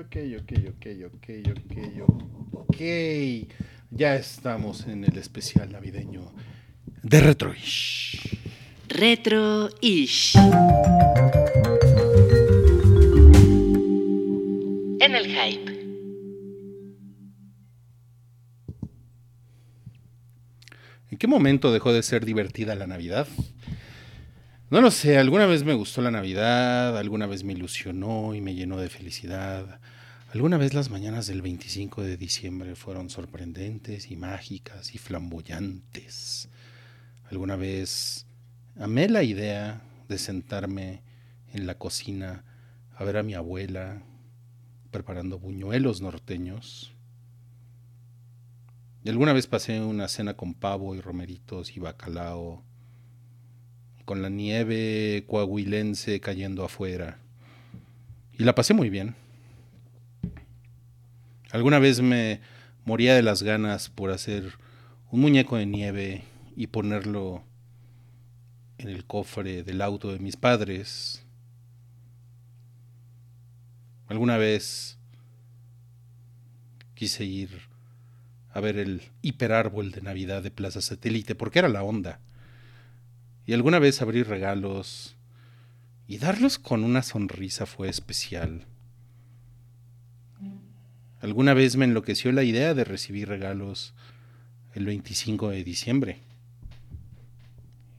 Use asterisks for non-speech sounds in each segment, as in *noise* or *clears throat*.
ok, ok, ok, ok, ok, ok, Ya estamos en el especial navideño de Retroish. Retroish. En el hype. ¿En qué momento dejó de ser divertida la Navidad? No lo sé, alguna vez me gustó la Navidad, alguna vez me ilusionó y me llenó de felicidad. Alguna vez las mañanas del 25 de diciembre fueron sorprendentes y mágicas y flamboyantes. Alguna vez amé la idea de sentarme en la cocina a ver a mi abuela preparando buñuelos norteños. Y alguna vez pasé una cena con pavo y romeritos y bacalao con la nieve coahuilense cayendo afuera. Y la pasé muy bien. Alguna vez me moría de las ganas por hacer un muñeco de nieve y ponerlo en el cofre del auto de mis padres. Alguna vez quise ir a ver el hiperárbol de Navidad de Plaza Satélite porque era la onda y alguna vez abrir regalos y darlos con una sonrisa fue especial. Alguna vez me enloqueció la idea de recibir regalos el 25 de diciembre,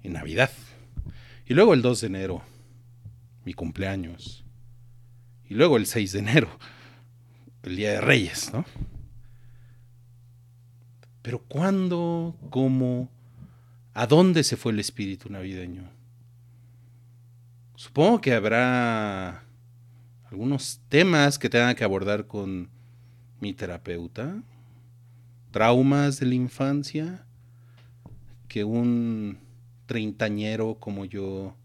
en Navidad, y luego el 2 de enero, mi cumpleaños, y luego el 6 de enero, el Día de Reyes, ¿no? Pero ¿cuándo, cómo ¿A dónde se fue el espíritu navideño? Supongo que habrá algunos temas que tengan que abordar con mi terapeuta, traumas de la infancia, que un treintañero como yo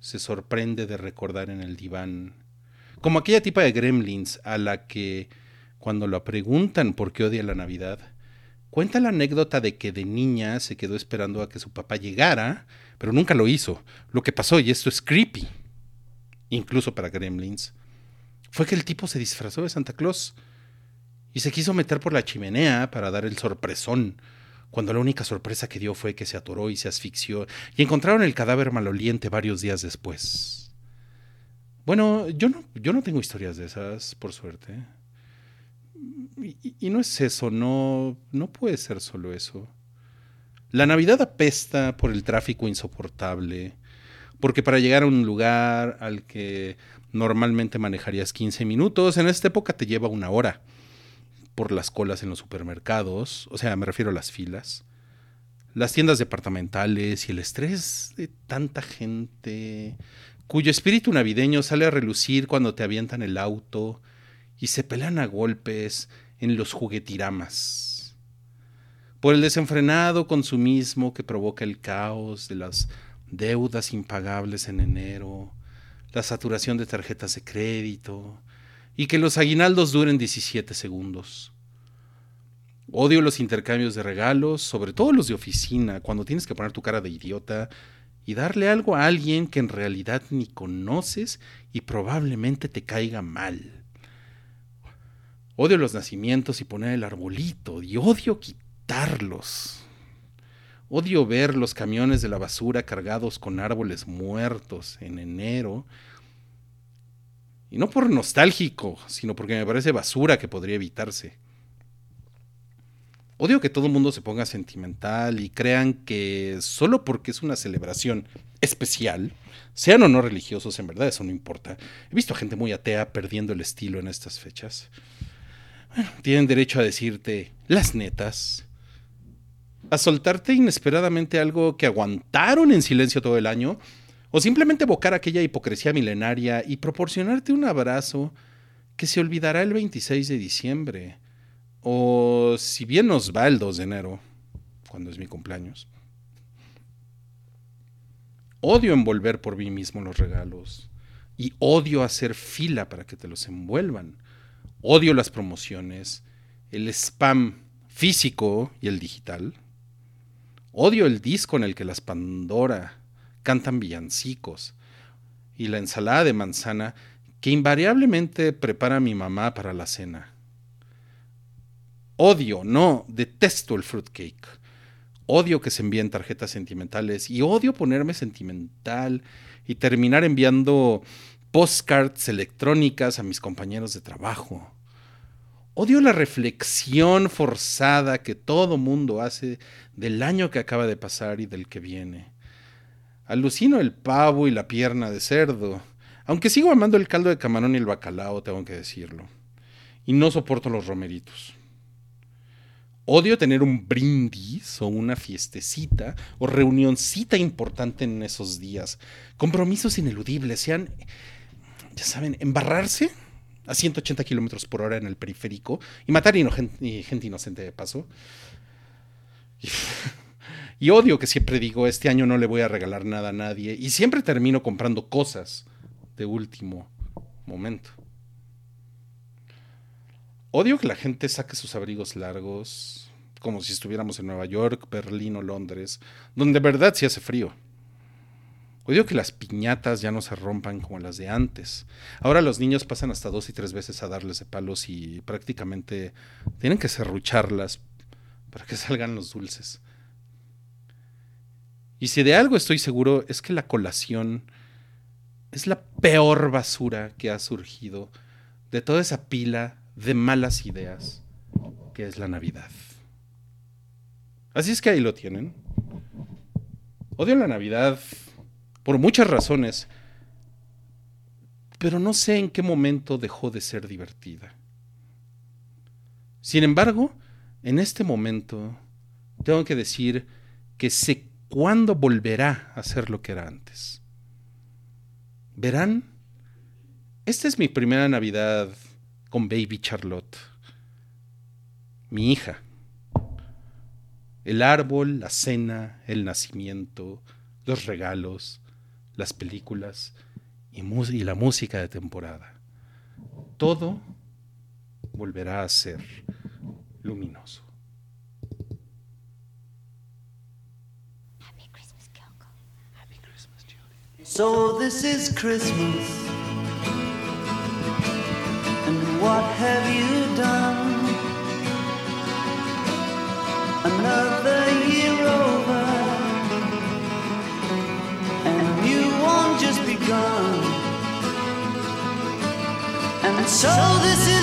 se sorprende de recordar en el diván, como aquella tipa de gremlins a la que cuando lo preguntan por qué odia la Navidad, Cuenta la anécdota de que de niña se quedó esperando a que su papá llegara, pero nunca lo hizo. Lo que pasó, y esto es creepy, incluso para Gremlins, fue que el tipo se disfrazó de Santa Claus y se quiso meter por la chimenea para dar el sorpresón, cuando la única sorpresa que dio fue que se atoró y se asfixió y encontraron el cadáver maloliente varios días después. Bueno, yo no, yo no tengo historias de esas, por suerte. Y, no es eso, no, no puede ser solo eso. La Navidad apesta por el tráfico insoportable, porque para llegar a un lugar al que normalmente manejarías 15 minutos, en esta época te lleva una hora por las colas en los supermercados, o sea, me refiero a las filas, las tiendas departamentales y el estrés de tanta gente cuyo espíritu navideño sale a relucir cuando te avientan el auto y se pelean a golpes en los juguetiramas. Por el desenfrenado consumismo que provoca el caos de las deudas impagables en enero, la saturación de tarjetas de crédito y que los aguinaldos duren 17 segundos. Odio los intercambios de regalos, sobre todo los de oficina, cuando tienes que poner tu cara de idiota y darle algo a alguien que en realidad ni conoces y probablemente te caiga mal. Odio los nacimientos y poner el arbolito, y odio quitarlos. Odio ver los camiones de la basura cargados con árboles muertos en enero. Y no por nostálgico, sino porque me parece basura que podría evitarse. Odio que todo el mundo se ponga sentimental y crean que solo porque es una celebración especial, sean o no religiosos, en verdad eso no importa. He visto a gente muy atea perdiendo el estilo en estas fechas tienen derecho a decirte las netas, a soltarte inesperadamente algo que aguantaron en silencio todo el año, o simplemente evocar aquella hipocresía milenaria y proporcionarte un abrazo que se olvidará el 26 de diciembre, o si bien nos va el 2 de enero, cuando es mi cumpleaños. Odio envolver por mí mismo los regalos y odio hacer fila para que te los envuelvan. Odio las promociones, el spam físico y el digital. Odio el disco en el que las Pandora cantan villancicos y la ensalada de manzana que invariablemente prepara mi mamá para la cena. Odio, no, detesto el fruitcake. Odio que se envíen tarjetas sentimentales y odio ponerme sentimental y terminar enviando postcards electrónicas a mis compañeros de trabajo. Odio la reflexión forzada que todo mundo hace del año que acaba de pasar y del que viene. Alucino el pavo y la pierna de cerdo, aunque sigo amando el caldo de camarón y el bacalao, tengo que decirlo. Y no soporto los romeritos. Odio tener un brindis o una fiestecita o reunioncita importante en esos días. Compromisos ineludibles, sean, ya saben, embarrarse a 180 kilómetros por hora en el periférico y matar gente inocente de paso. *laughs* Y, odio que siempre digo, este año no le voy a regalar nada a nadie y siempre termino comprando cosas de último momento. Odio que la gente saque sus abrigos largos, como si estuviéramos en Nueva York, Berlín o Londres, donde de verdad sí hace frío. Odio que las piñatas ya no se rompan como las de antes. Ahora los niños pasan hasta dos y tres veces a darles de palos y prácticamente tienen que serrucharlas para que *laughs* salgan los dulces. Y si de algo estoy seguro es que la colación es la peor basura que ha surgido de toda esa pila de malas ideas que es la Navidad. Así es que ahí lo tienen. Odio la Navidad por muchas razones, pero no sé en qué momento dejó de ser divertida. Sin embargo, en este momento tengo que decir que sé cuándo volverá a ser lo que era antes. Verán, esta es mi primera Navidad con Baby Charlotte, mi hija. El árbol, la cena, el nacimiento, los regalos, las películas y, y la música de temporada. Todo volverá a ser luminoso. So this is Christmas. And what have you done? Another year begun. And so this is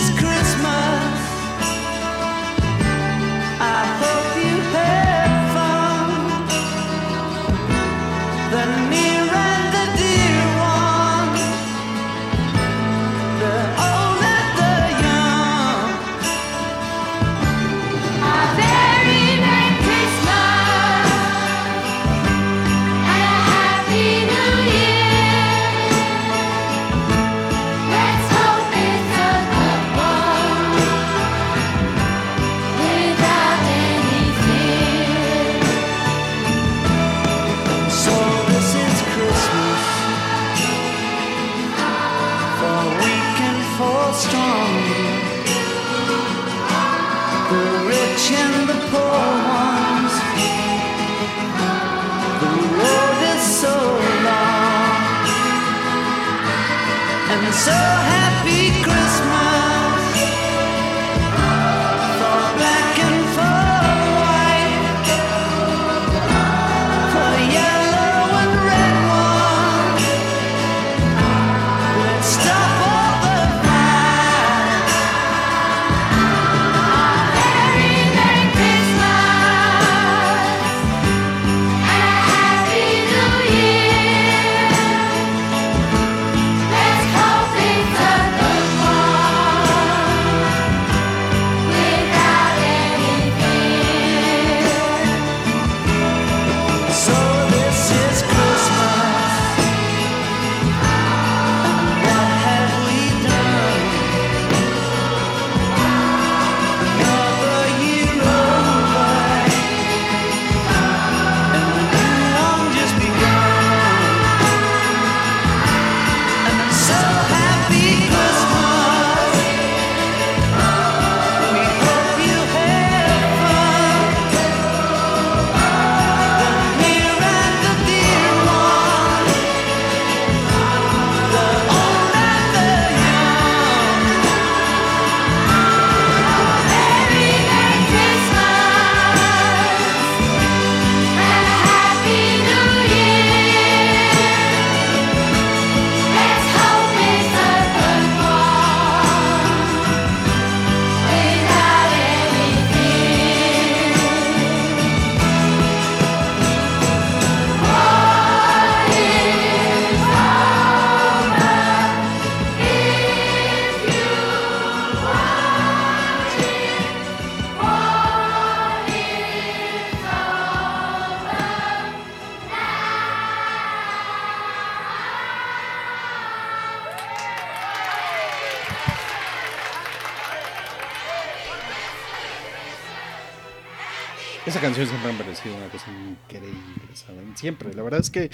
canción siempre me parecido una cosa increíble, ¿saben? Siempre. La verdad es que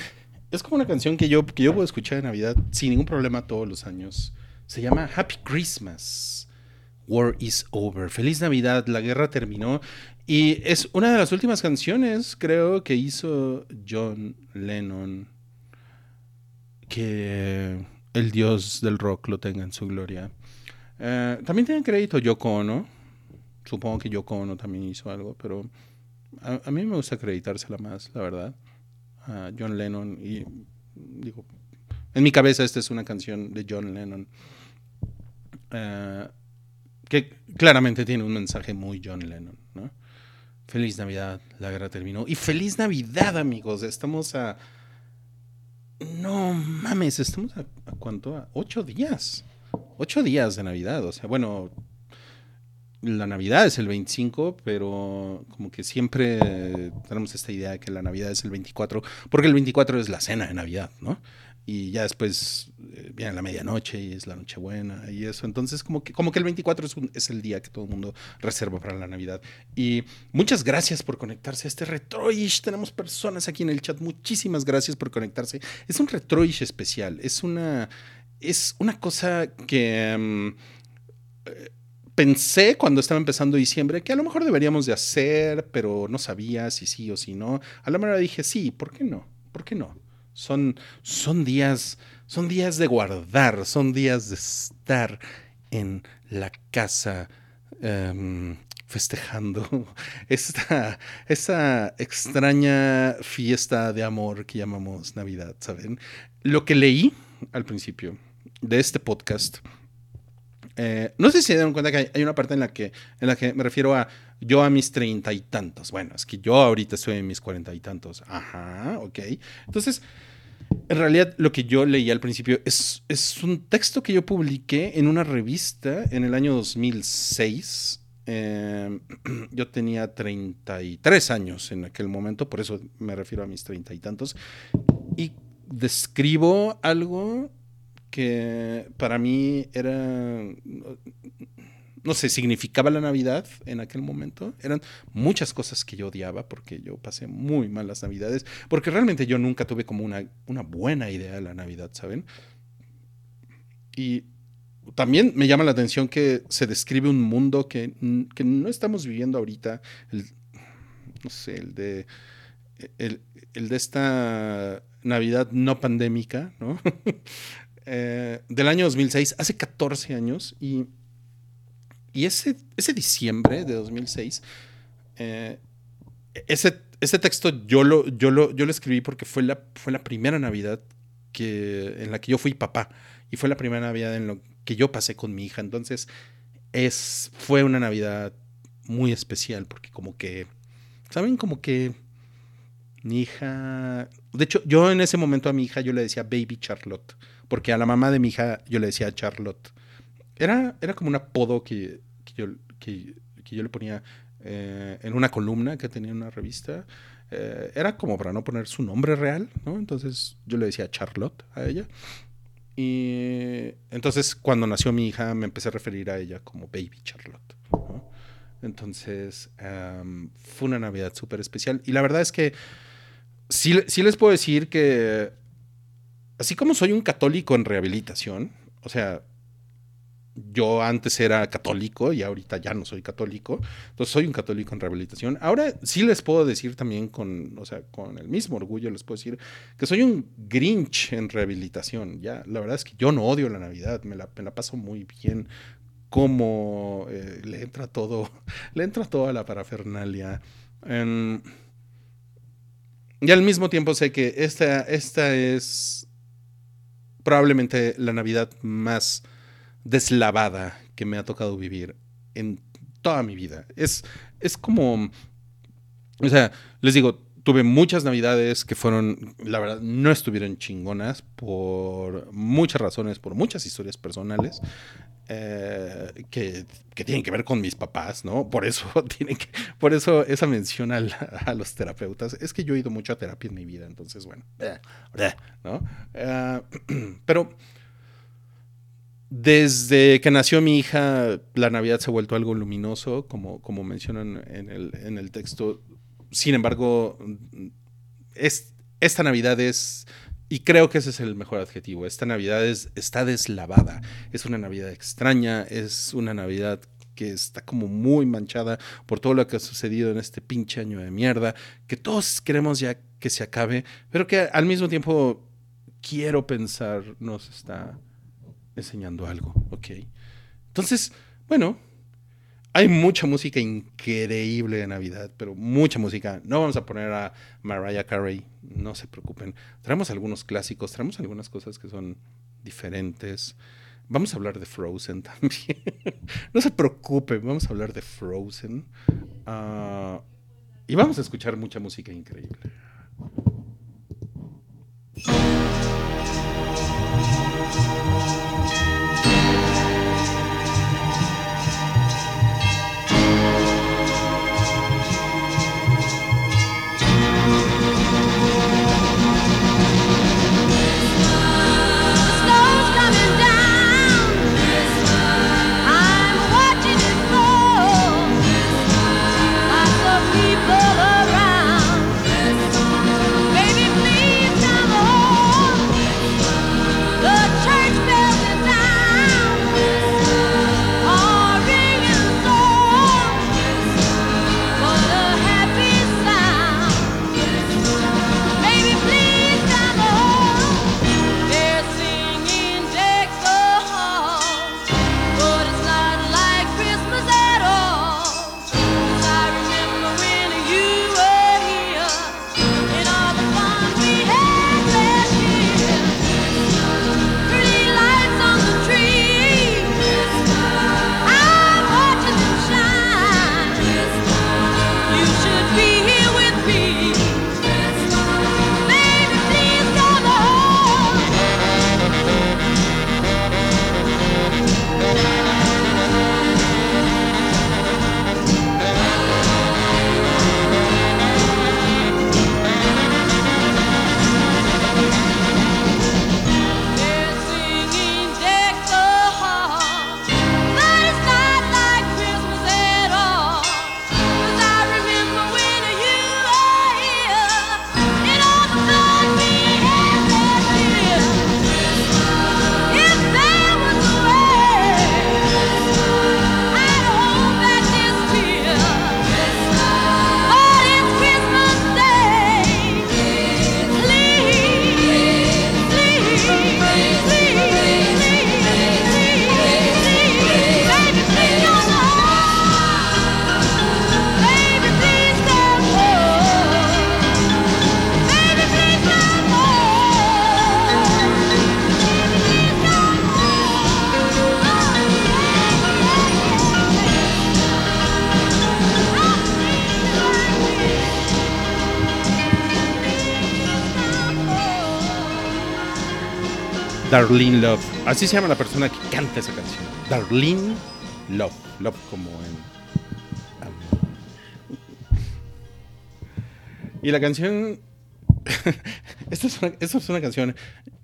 es como una canción que yo, que yo puedo escuchar en Navidad sin ningún problema todos los años. Se llama Happy Christmas. War is over. Feliz Navidad, la guerra terminó. Y es una de las últimas canciones, creo, que hizo John Lennon. Que el dios del rock lo tenga en su gloria. Eh, también tiene crédito Yoko Ono. Supongo que Yoko Ono también hizo algo, pero a, mí me gusta acreditársela más, la verdad. A John Lennon. Y digo, en mi cabeza esta es una canción de John Lennon. Eh, que claramente tiene un mensaje muy John Lennon, ¿no? Feliz Navidad, la guerra terminó. Y feliz Navidad, amigos. Estamos a. No mames, estamos a, a cuánto? A ocho días. Ocho días de Navidad. O sea, bueno, la Navidad es el 25, pero como que siempre tenemos esta idea de que la Navidad es el 24, porque el 24 es la cena de Navidad, ¿no? Y ya después eh, viene la medianoche y es la Nochebuena y eso. Entonces, como que, como que el 24 es, es el día que todo el mundo reserva para la Navidad. Y muchas gracias por conectarse a este Retroish. Tenemos personas aquí en el chat. Muchísimas gracias por conectarse. Es un Retroish especial. Es una, es una cosa que... mm, pensé cuando estaba empezando diciembre que a lo mejor deberíamos de hacer, pero no sabía si sí o si no. A la manera dije, sí, ¿por qué no? ¿Por qué no? Son, son días, son días de guardar, son días de estar en la casa em, festejando *laughs* esta, esa extraña fiesta de amor que llamamos Navidad, ¿saben? Lo que leí al principio de este podcast eh, no sé si se dieron cuenta que hay, una parte en la que, en la que me refiero a yo a mis treinta y tantos. Bueno, es que yo ahorita estoy en mis cuarenta y tantos. Ajá, ok. Entonces, en realidad lo que yo leí al principio es, es un texto que yo publiqué en una revista en el año 2006. Eh, *clears throat* yo tenía 33 años en aquel momento, por eso me refiero a mis treinta y tantos. Y describo algo que para mí era, no sé, significaba la Navidad en aquel momento. Eran muchas cosas que yo odiaba porque yo pasé muy mal las Navidades, porque realmente yo nunca tuve como una, una buena idea de la Navidad, ¿saben? Y también me llama la atención que se describe un mundo que, que no estamos viviendo ahorita, el, no sé, el de, el, el de esta Navidad no pandémica, ¿no? *laughs* eh, del año 2006, hace 14 años, y, y ese, ese diciembre de 2006, eh, ese, ese texto yo lo, yo, lo, yo lo escribí porque fue la, fue la primera Navidad que, en la que yo fui papá, y fue la primera Navidad en lo que yo pasé con mi hija, entonces es, fue una Navidad muy especial, porque como que, ¿saben? Como que mi hija, de hecho, yo en ese momento a mi hija yo le decía Baby Charlotte, porque a la mamá de mi hija yo le decía Charlotte. Era, era como un apodo que, que yo, le ponía eh, en una columna que tenía en una revista. Eh, era como para no poner su nombre real, ¿no? Entonces yo le decía Charlotte a ella. Y entonces cuando nació mi hija me empecé a referir a ella como Baby Charlotte. Entonces um, fue una Navidad súper especial. Y la verdad es que sí, les puedo decir que así como soy un católico en rehabilitación, o sea, yo antes era católico y ahorita ya no soy católico, entonces soy un católico en rehabilitación. Ahora sí les puedo decir también con, o sea, con el mismo orgullo les puedo decir que soy un grinch en rehabilitación. Ya, la verdad es que yo no odio la Navidad, me la, me la paso muy bien. Como eh, le entra todo, *laughs* le entra toda la parafernalia. En- y al mismo tiempo sé que esta, esta es probablemente la Navidad más deslavada que me ha tocado vivir en toda mi vida. Es, es como, o sea, les digo, tuve muchas navidades que fueron, la verdad, no estuvieron chingonas por muchas razones, por muchas historias personales. eh, que, que tienen que ver con mis papás, ¿no? Por eso *laughs* tienen que, por eso esa mención al- a, los terapeutas. Es que yo he ido mucho a terapia en mi vida, entonces, bueno, eh, eh, ¿no? *clears throat* Pero desde que nació mi hija, la Navidad se ha vuelto algo luminoso, como, como mencionan en el, en el texto. Sin embargo, es, esta Navidad es, y creo que ese es el mejor adjetivo, esta Navidad es, está deslavada, es una Navidad extraña, es una Navidad que está como muy manchada por todo lo que ha sucedido en este pinche año de mierda, que todos queremos ya que se acabe, pero que al mismo tiempo quiero pensar nos está enseñando algo, ¿ok? Entonces, bueno, hay mucha música increíble de Navidad, pero mucha música. No vamos a poner a Mariah Carey, no se preocupen. Traemos algunos clásicos, traemos algunas cosas que son diferentes. Vamos a hablar de Frozen *laughs* también. no se preocupen, vamos a hablar de Frozen. Ah, y vamos a escuchar mucha música increíble. Darlene Love. Así se llama la persona que canta esa canción. Darlene Love. Love como en... Y la canción... *laughs* esta, es una, esta es una canción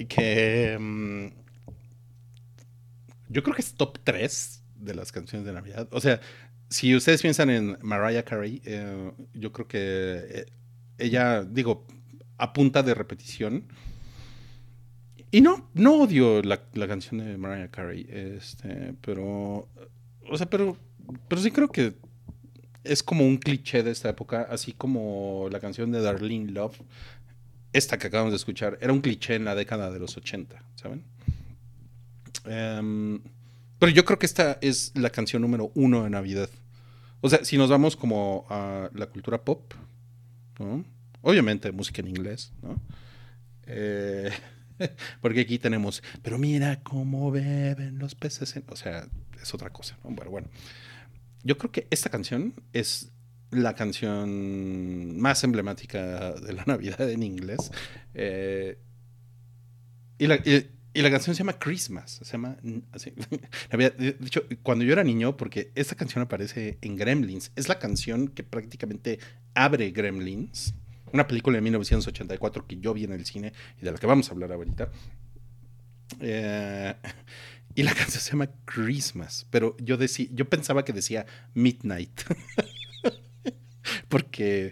que... mm, yo creo que es top 3 de las canciones de Navidad. O sea, si ustedes piensan en Mariah Carey, eh, yo creo que eh, ella, digo, a punta de repetición, y no, no odio la, la canción de Mariah Carey, este, pero, o sea, pero, pero sí creo que es como un cliché de esta época, así como la canción de Darlene Love, esta que acabamos de escuchar, era un cliché en la década de los 80, ¿saben? Em, pero yo creo que esta es la canción número uno de Navidad. O sea, si nos vamos como a la cultura pop, ¿no? Obviamente música en inglés, ¿no? Eh, *laughs* porque aquí tenemos, pero mira cómo beben los peces. en-". O sea, es otra cosa, ¿no? Pero bueno, yo creo que esta canción es la canción más emblemática de la *laughs* Navidad en inglés. Eh, y, la, y- y la canción se llama Christmas. Se llama. así, *laughs* Navidad. De de hecho, cuando yo era niño, porque esta canción aparece en Gremlins, es la canción que prácticamente abre Gremlins, una película de 1984 que yo vi en el cine y de la que vamos a hablar ahorita. Eh, *laughs* y la canción se llama Christmas, pero yo, decí- yo pensaba que decía Midnight. *laughs* porque,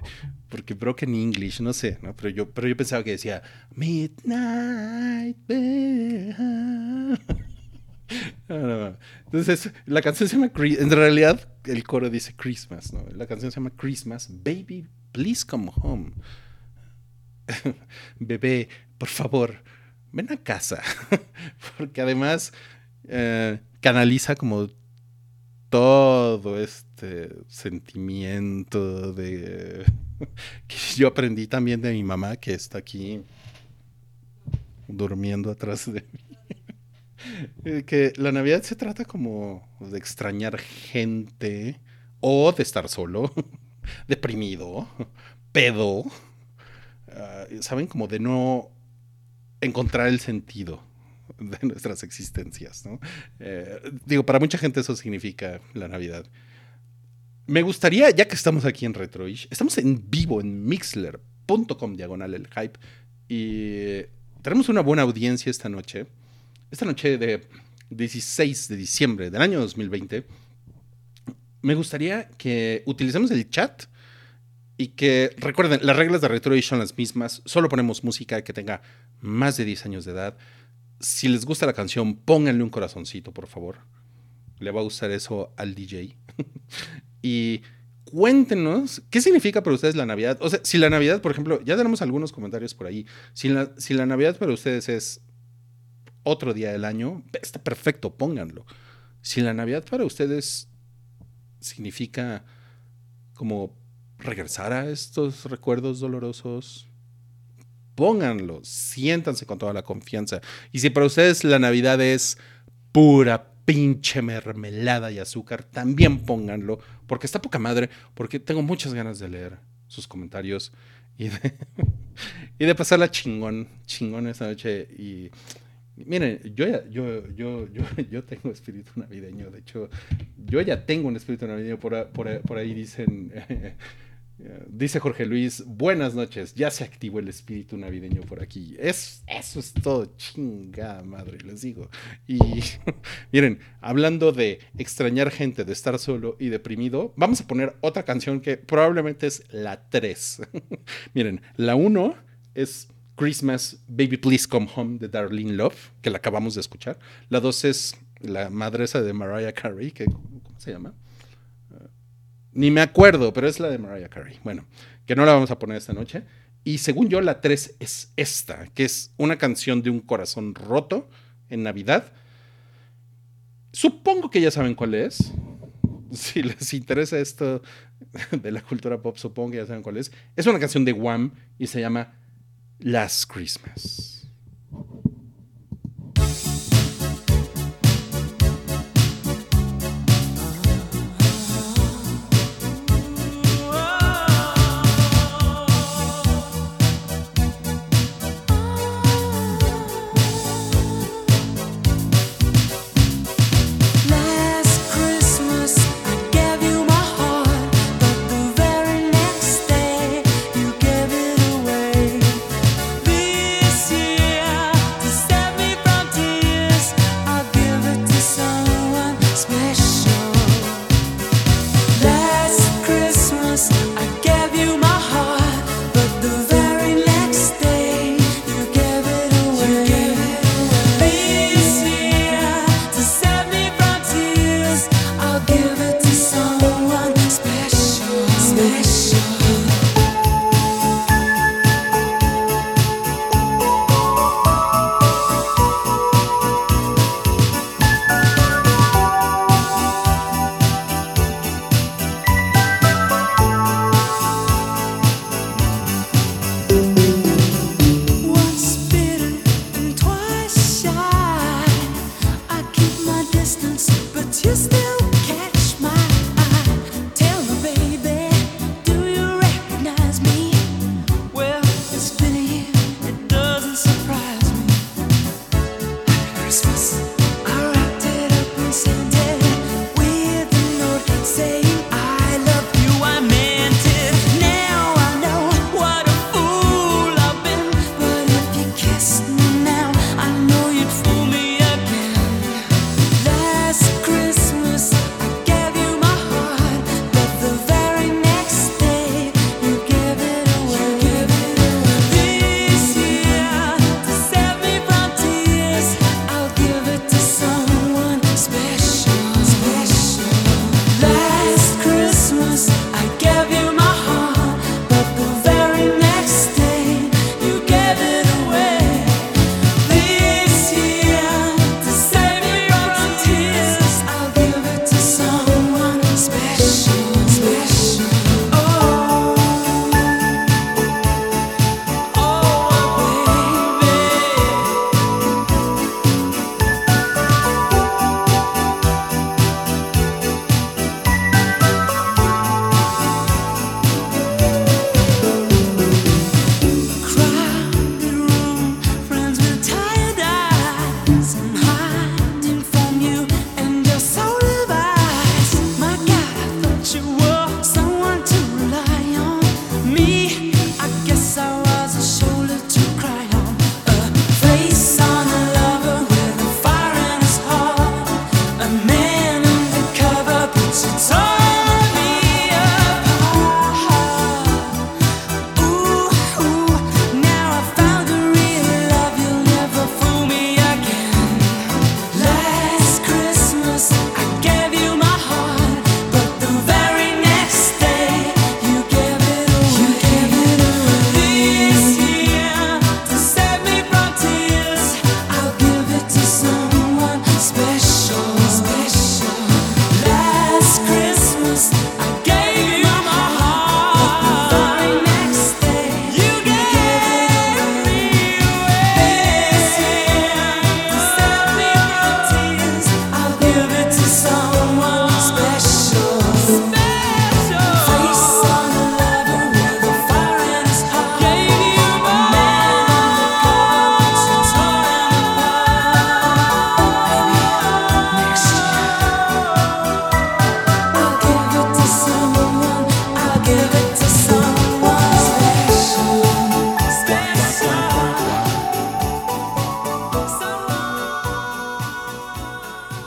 porque broken English, no sé, ¿no? Pero yo, pero yo pensaba que decía Midnight Bear". *laughs* No, no, no. Entonces, la canción se llama En realidad, el coro dice Christmas, ¿no? La canción se llama Christmas. Baby, please come home. *laughs* Bebé, por favor, ven a casa. *laughs* Porque además eh, canaliza como todo este sentimiento de *laughs* que yo aprendí también de mi mamá que está aquí durmiendo atrás de mí. Eh, que la Navidad se trata como de extrañar gente o de estar solo, deprimido, pedo, ah, ¿saben? Como de no encontrar el sentido de nuestras existencias, ¿no? Eh, digo, para mucha gente eso significa la Navidad. Me gustaría, ya que estamos aquí en Retroish, estamos en vivo en mixler.com diagonal el hype y tenemos una buena audiencia esta noche. Esta noche de 16 de diciembre del año 2020, me gustaría que utilicemos el chat y que recuerden, las reglas de Retroish son las mismas, solo ponemos música que tenga más de 10 años de edad. Si les gusta la canción, pónganle un corazoncito, por favor. Le va a gustar eso al DJ. *laughs* y cuéntenos qué significa para ustedes la Navidad. O sea, si la Navidad, por ejemplo, ya tenemos algunos comentarios por ahí. Si la, si la Navidad para ustedes es otro día del año, está perfecto, pónganlo. Si la Navidad para ustedes significa como regresar a estos recuerdos dolorosos, pónganlo, siéntanse con toda la confianza. Y si para ustedes la Navidad es pura pinche mermelada y azúcar, también pónganlo, porque está poca madre, porque tengo muchas ganas de leer sus comentarios y de, *laughs* y de pasarla chingón, chingón esta noche. Y miren, yo ya, yo, yo, yo, *laughs* yo tengo espíritu navideño, de hecho, yo ya tengo un espíritu navideño, por, por, por ahí dicen... *laughs* Dice Jorge Luis, buenas noches, ya se activó el espíritu navideño por aquí. Es, eso es todo, chingada madre, les digo. Y *laughs* miren, hablando de extrañar gente, de estar solo y deprimido, vamos a poner otra canción que probablemente es la 3. miren, la 1 es Christmas Baby Please Come Home de Darlene Love, que la acabamos de escuchar. La 2 es la madresa de Mariah Carey, que, ¿cómo se llama? Ni me acuerdo, pero es la de Mariah Carey. Bueno, que no la vamos a poner esta noche. Y según yo, la 3 es esta, que es una canción de un corazón roto en Navidad. Supongo que ya saben cuál es. *laughs* Si les interesa esto de la cultura pop, supongo que ya saben cuál es. Es una canción de Wham y se llama Last Christmas.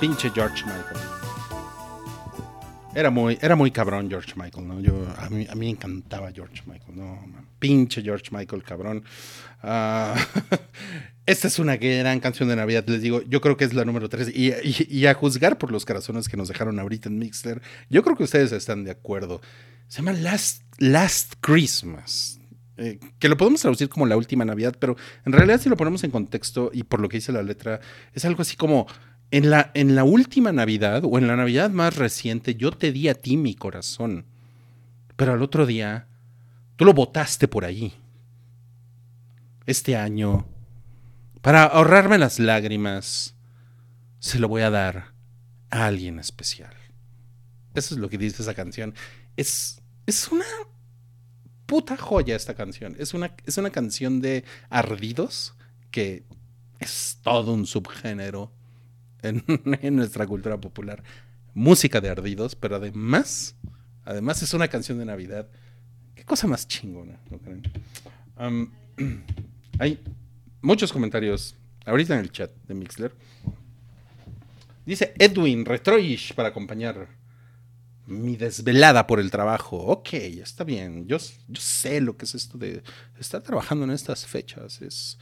Pinche George Michael. Era muy, era muy cabrón George Michael, ¿no? A, mí, a mí encantaba George Michael, ¿no? man, Pinche George Michael, cabrón. Ah, *laughs* esta es una gran canción de Navidad, les digo. Yo creo que es la número 3. Y, y- y a juzgar por los corazones que nos dejaron ahorita en Mixler, yo creo que ustedes están de acuerdo. Se llama Last, Last Christmas. eh, que lo podemos traducir como la última Navidad, pero en realidad si lo ponemos en contexto y por lo que dice la letra, es algo así como en la, en la última Navidad o en la Navidad más reciente, yo te di a ti mi corazón, pero al otro día tú lo botaste por ahí. Este año, para ahorrarme las lágrimas, se lo voy a dar a alguien especial. Eso es lo que dice esa canción. Es, es una puta joya esta canción. Es una, es una canción de ardidos que es todo un subgénero *laughs* en, nuestra cultura popular. Música de ardidos, pero además, además es una canción de Navidad. Qué cosa más chingona, ¿no creen? *clears throat* Hay muchos comentarios ahorita en el chat de Mixler. Dice Edwin Retroish para acompañar mi desvelada por el trabajo. Ok, está bien. Yo, yo sé lo que es esto de estar trabajando en estas fechas. Es...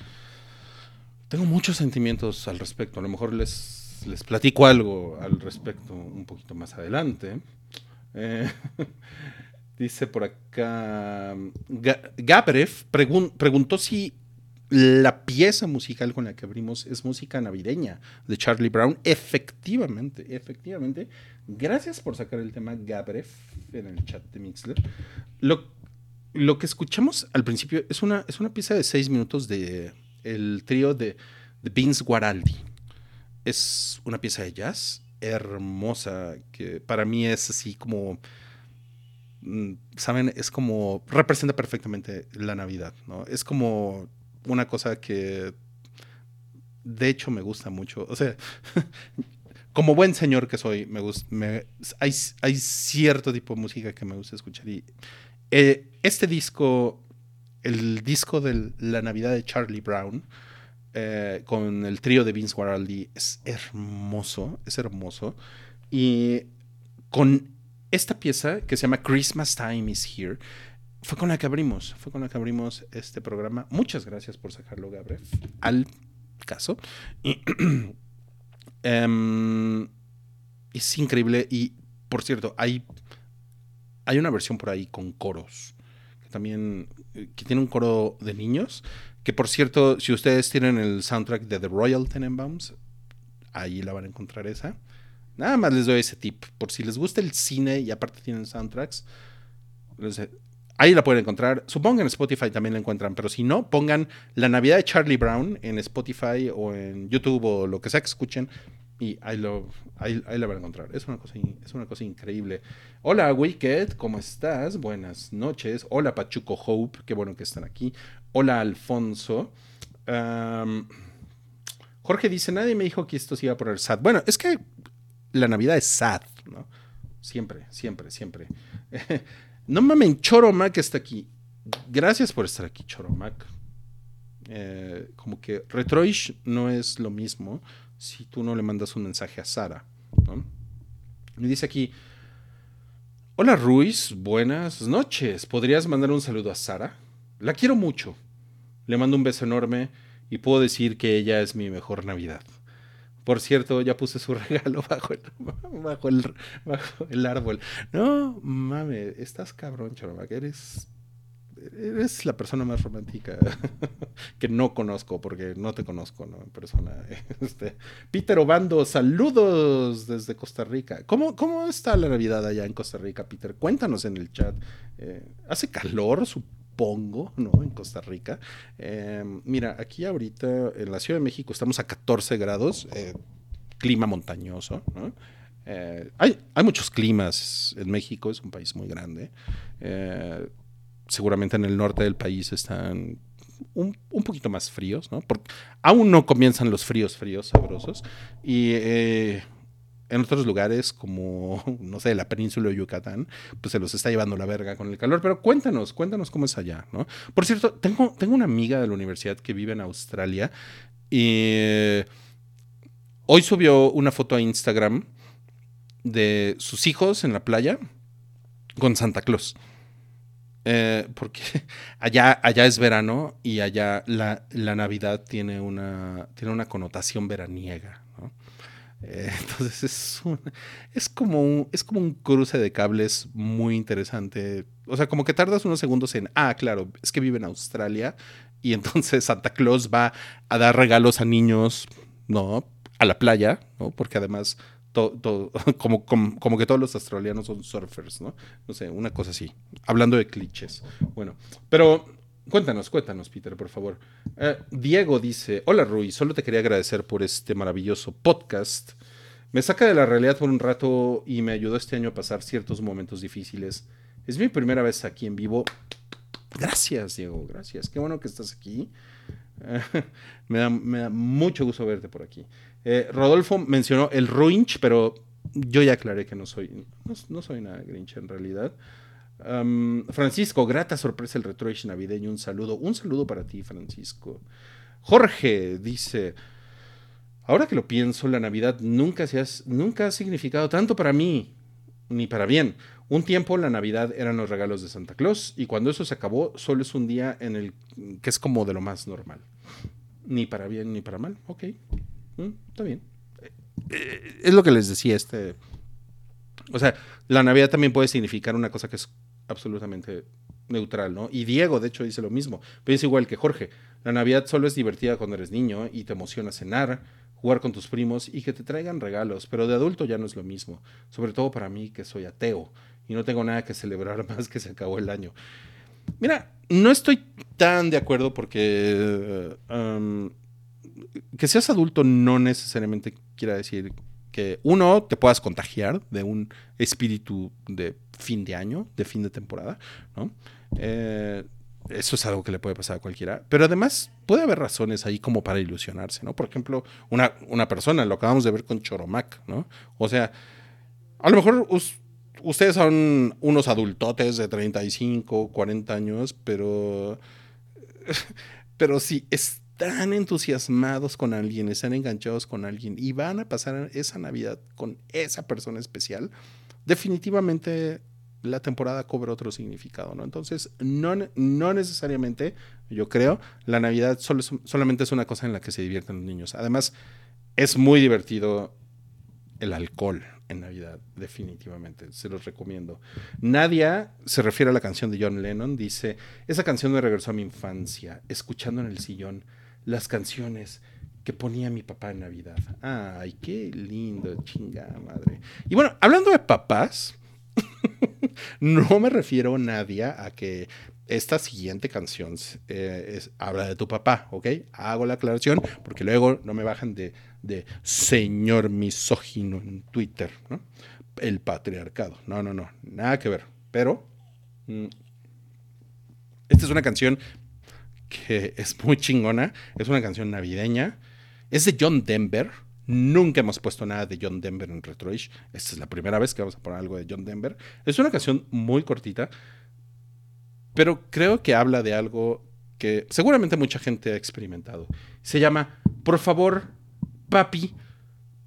Tengo muchos sentimientos al respecto. A lo mejor les, les platico algo al respecto un poquito más adelante. Eh, *laughs* dice por acá. Ga- Gabrev pregun- preguntó si la pieza musical con la que abrimos es música navideña de Charlie Brown. Efectivamente, efectivamente. Gracias por sacar el tema Gabrev en el chat de Mixler. Lo, lo que escuchamos al principio es una, es una pieza de seis minutos de el trío de, de Vince Guaraldi. Es una pieza de jazz hermosa que para mí es así como mm, saben es como representa perfectamente la Navidad, ¿no? Es como una cosa que de hecho me gusta mucho, o sea, *laughs* como buen señor que soy, me gusta, hay, hay cierto tipo de música que me gusta escuchar y eh, este disco, el disco de la Navidad de Charlie Brown, eh, con el trío de Vince Guaraldi, es hermoso, es hermoso. Y con esta pieza que se llama Christmas Time is Here, fue con la que abrimos, fue con la que abrimos este programa. Muchas gracias por sacarlo, Gabriel, al caso. Y, *clears throat* em, es increíble y, por cierto, hay, hay una versión por ahí con coros, que también, eh, que tiene un coro de niños, que por cierto, si ustedes tienen el soundtrack de The Royal Tenenbaums, ahí la van a encontrar esa. Nada más les doy ese tip, por si les gusta el cine y aparte tienen soundtracks, ahí la pueden encontrar. Supongo que en Spotify también la encuentran, pero si no, pongan La Navidad de Charlie Brown en Spotify o en YouTube o lo que sea que escuchen y ahí, lo, ahí, ahí la van a encontrar. Es una, cosa, es una cosa increíble. Hola Wicked, ¿cómo estás? Buenas noches. Hola Pachuco Hope, qué bueno que están aquí. Hola Alfonso. Jorge dice, nadie me dijo que esto se iba a poner sad. Bueno, es que la Navidad es sad, ¿no? Siempre, siempre, siempre. *laughs* no mamen, Choromac está aquí. Gracias por estar aquí, Choromac. Eh, como que Retroish no es lo mismo si tú no le mandas un mensaje a Sara, ¿no? Me dice aquí, hola Ruiz, buenas noches. ¿Podrías mandar un saludo a Sara? La quiero mucho. Le mando un beso enorme y puedo decir que ella es mi mejor Navidad. Por cierto, ya puse su *laughs* regalo bajo el, bajo el, bajo el árbol. No, mame, estás cabrón, Choromac. Eres, eres la persona más romántica *laughs* que no conozco, porque no te conozco, ¿no? En persona. *laughs* Este, Peter Obando, saludos desde Costa Rica. ¿Cómo, ¿Cómo está la Navidad allá en Costa Rica, Peter? Cuéntanos en el chat. Eh, ¿Hace calor, supongo, ¿no? En Costa Rica. Eh, mira, aquí ahorita en la Ciudad de México estamos a 14 grados, eh, clima montañoso, ¿no? Eh, hay, hay muchos climas en México, es un país muy grande. Seguramente en el norte del país están un, un poquito más fríos, ¿no? Porque aún no comienzan los fríos, fríos, sabrosos. Y eh, en otros lugares, como, *laughs* no sé, la península de Yucatán, pues se los está llevando la verga con el calor. Pero cuéntanos, cuéntanos cómo es allá, ¿no? Por cierto, tengo, tengo una amiga de la universidad que vive en Australia y hoy subió una foto a Instagram de sus hijos en la playa con Santa Claus. Eh, porque *laughs* allá, allá es verano y allá la, la Navidad tiene una, tiene una connotación veraniega. ¿no? Eh, *laughs* entonces es, un- es, como un, es como un cruce de cables muy interesante. O sea, como que tardas unos segundos en, ah, claro, es que vive en Australia y entonces Santa Claus va a dar regalos a niños, ¿no? A la playa, ¿no? Porque además, *laughs* como, que todos los australianos son surfers, ¿no? No sé, una cosa así. Hablando de clichés. Bueno, pero cuéntanos, cuéntanos, Peter, por favor. Eh, Diego dice, hola Rui, solo te quería agradecer por este maravilloso podcast. Me saca de la realidad por un rato y me ayudó este año a pasar ciertos momentos difíciles. Es mi primera vez aquí en vivo. Gracias, Diego, gracias. Qué bueno que estás aquí. *laughs* me da mucho gusto verte por aquí. Eh, Rodolfo mencionó el Ruinch, pero yo ya aclaré que no soy, no, no soy en realidad. Francisco, grata sorpresa el retroish navideño. Un saludo, un saludo para ti, Francisco. Jorge dice: Ahora que lo pienso, la Navidad nunca, se nunca ha significado tanto para mí, ni para bien. Un tiempo la Navidad eran los regalos de Santa Claus y cuando eso se acabó, solo es un día en el que es como de lo más normal. Ni para bien ni para mal. Ok, Mm, está bien. Eh, es lo que les decía este... O sea, la Navidad también puede significar una cosa que es absolutamente neutral, ¿no? Y Diego, de hecho, dice lo mismo. Piensa igual que Jorge. La Navidad solo es divertida cuando eres niño y te emociona cenar, jugar con tus primos y que te traigan regalos, pero de adulto ya no es lo mismo. Sobre todo para mí que soy ateo y no tengo nada que celebrar *laughs* más que se acabó el año. Mira, no estoy tan de acuerdo porque um, que seas adulto no necesariamente quiere decir que uno te puedas contagiar de un espíritu de fin de año, de fin de temporada, ¿no? Eh, eso es algo que le puede pasar a cualquiera. Pero además puede haber razones ahí como para ilusionarse, ¿no? Por ejemplo, una, una persona, lo acabamos de ver con Choromac, ¿no? O sea, a lo mejor us- ustedes son unos adultotes de 35, 40 años, pero... *laughs* Pero si están entusiasmados con alguien, están enganchados con alguien y van a pasar esa Navidad con esa persona especial, definitivamente la temporada cobra otro significado, ¿no? Entonces, no, no necesariamente, yo creo, la Navidad solo solamente es una cosa en la que se divierten los niños. Además, es muy divertido el alcohol en Navidad, definitivamente, se los recomiendo. Nadia se refiere a la canción de John Lennon, dice, esa canción me regresó a mi infancia, escuchando en el sillón las canciones que ponía mi papá en Navidad. Ay, qué lindo, chingada madre. Y bueno, hablando de papás, *laughs* no me refiero, Nadia, a que esta siguiente canción eh, es- habla de tu papá, ¿ok? Hago la aclaración porque luego no me bajan de, de señor misógino en Twitter, ¿no? El patriarcado. No, no, no, nada que ver. Pero mm, esta es una canción que es muy chingona, es una canción navideña, es de John Denver. Nunca hemos puesto nada de John Denver en Retroish. Esta es la primera vez que vamos a poner algo de John Denver. Es una canción muy cortita, pero creo que habla de algo que seguramente mucha gente ha experimentado. Se llama, por favor, papi,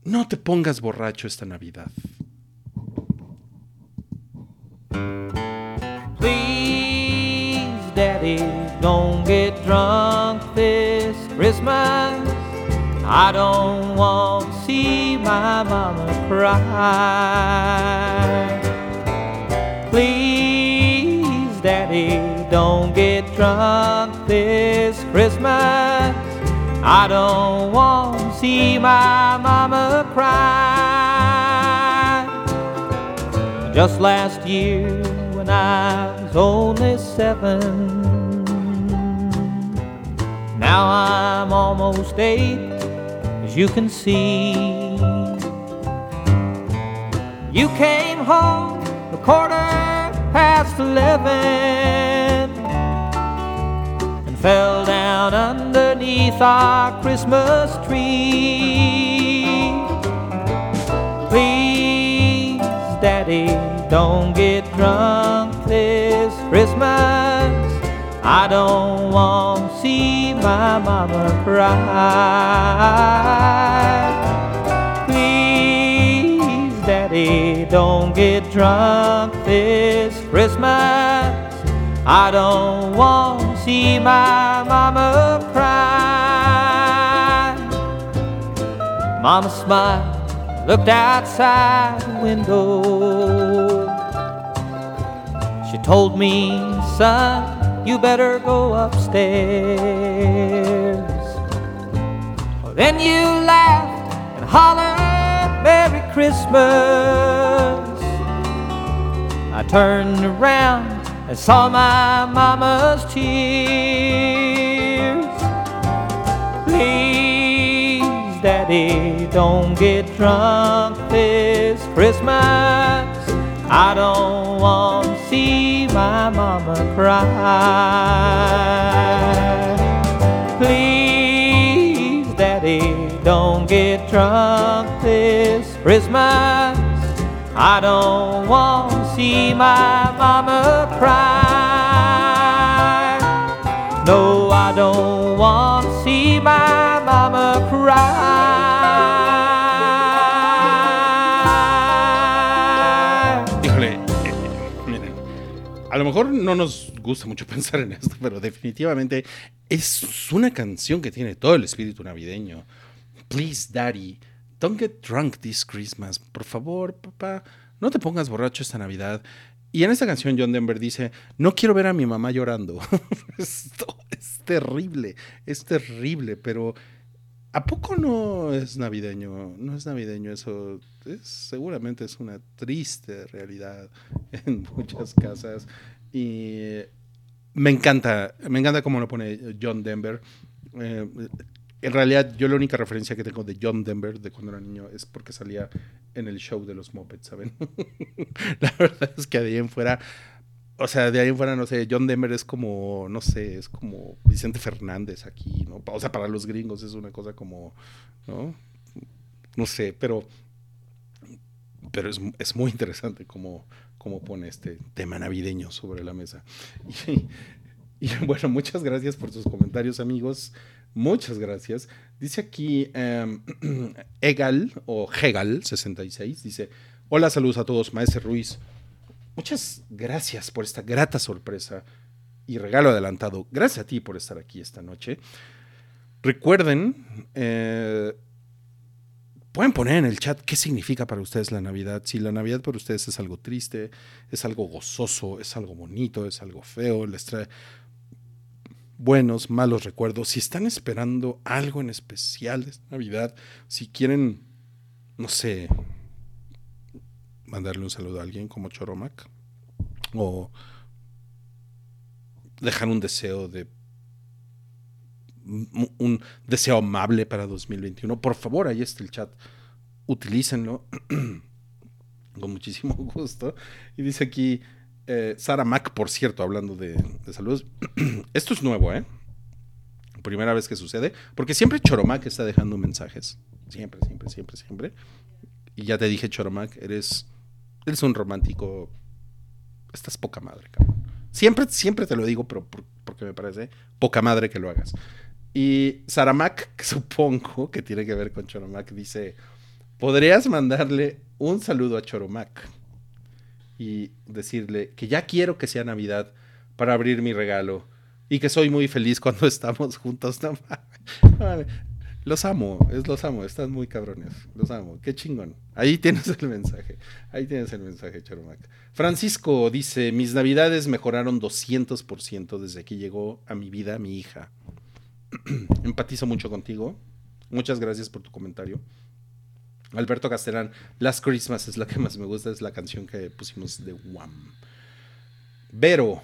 no te pongas borracho esta Navidad. Please, Daddy, don't get drunk this Christmas. I don't want to see my mama cry. Please, Daddy, don't get drunk this Christmas. I don't want to see my mama cry. Just last year, when I was only seven, now I'm almost eight, as you can see. You came home a quarter past eleven and fell down underneath our Christmas tree. Please, Daddy, don't get drunk this Christmas. I don't want to see my mama cry. Please, Daddy, don't get drunk this Christmas. I don't want to see my mama cry. Mama smiled, looked outside the window. She told me, son, you better go upstairs. Then you laughed and hollered, Merry Christmas. I turned around and saw my mama's tears. Please, Daddy, don't get drunk this Christmas. I don't want to see my mama cry. Please, Daddy, don't get drunk this Christmas. I don't want to see my mama cry. No, I don't want to see my mama cry. A lo mejor no nos gusta mucho *laughs* pensar en esto, pero definitivamente es una canción que tiene todo el espíritu navideño. Please, Daddy, don't get drunk this Christmas. Por favor, papá, no te pongas borracho esta Navidad. Y en esta canción John Denver dice, no quiero ver a mi mamá llorando. *laughs* Esto es terrible, es terrible, pero ¿a poco no es navideño? No es navideño eso. Es, seguramente es una triste realidad *laughs* en muchas casas. Y me encanta, me encanta cómo lo pone John Denver. Eh, en realidad, yo la única referencia que tengo de John Denver de cuando era niño es porque salía en el show de los Muppets, ¿saben? *laughs* la verdad es que de en fuera, o sea, de ahí en fuera, no sé, John Denver es como, no sé, es como Vicente Fernández aquí, ¿no? O sea, para los gringos es una cosa como, ¿no? No sé, pero, pero es, es muy interesante cómo, pone este tema navideño sobre la mesa. *laughs* Y, bueno, muchas gracias por sus comentarios, amigos. Muchas gracias. Dice aquí em, *clears throat* Egal o Hegal66. Dice: Hola, saludos a todos, Maese Ruiz. Muchas gracias por esta grata sorpresa y regalo adelantado. Gracias a ti por estar aquí esta noche. Recuerden, eh, pueden poner en el chat qué significa para ustedes la Navidad. Si la Navidad para ustedes es algo triste, es algo gozoso, es algo bonito, es algo feo, les trae buenos, malos recuerdos, si están esperando algo en especial de Navidad, si quieren, no sé, mandarle un saludo a alguien como Choromac, o dejar un deseo de un, deseo amable para 2021, por favor, ahí está el chat, utilícenlo *clears throat* con muchísimo *laughs* gusto. Y dice aquí, eh, Sara Mac, por cierto, hablando de saludos. *clears throat* Esto es nuevo, ¿eh? Primera vez que sucede. Porque siempre Choromac está dejando mensajes. Siempre, siempre, siempre, siempre. Y ya te dije, Choromac, eres, eres un romántico. Estás poca madre, cabrón. Siempre, siempre te lo digo, pero por- porque me parece poca madre que lo hagas. Y Saramac, *laughs* que supongo que tiene que ver con Choromac, dice: ¿Podrías mandarle un saludo a Choromac? y decirle que ya quiero que sea Navidad para abrir mi regalo y que soy muy feliz cuando *laughs* estamos juntos. No. Los amo, es, los amo, están muy cabrones, los amo, qué chingón. Ahí tienes el mensaje, ahí tienes el mensaje, Choromac. Francisco dice, mis navidades mejoraron 200% desde que llegó a mi vida mi hija. *clears throat* Empatizo mucho contigo, muchas gracias por tu comentario. Alberto Castellán, Last Christmas es la que más me gusta, es la canción que pusimos de Wham. Vero,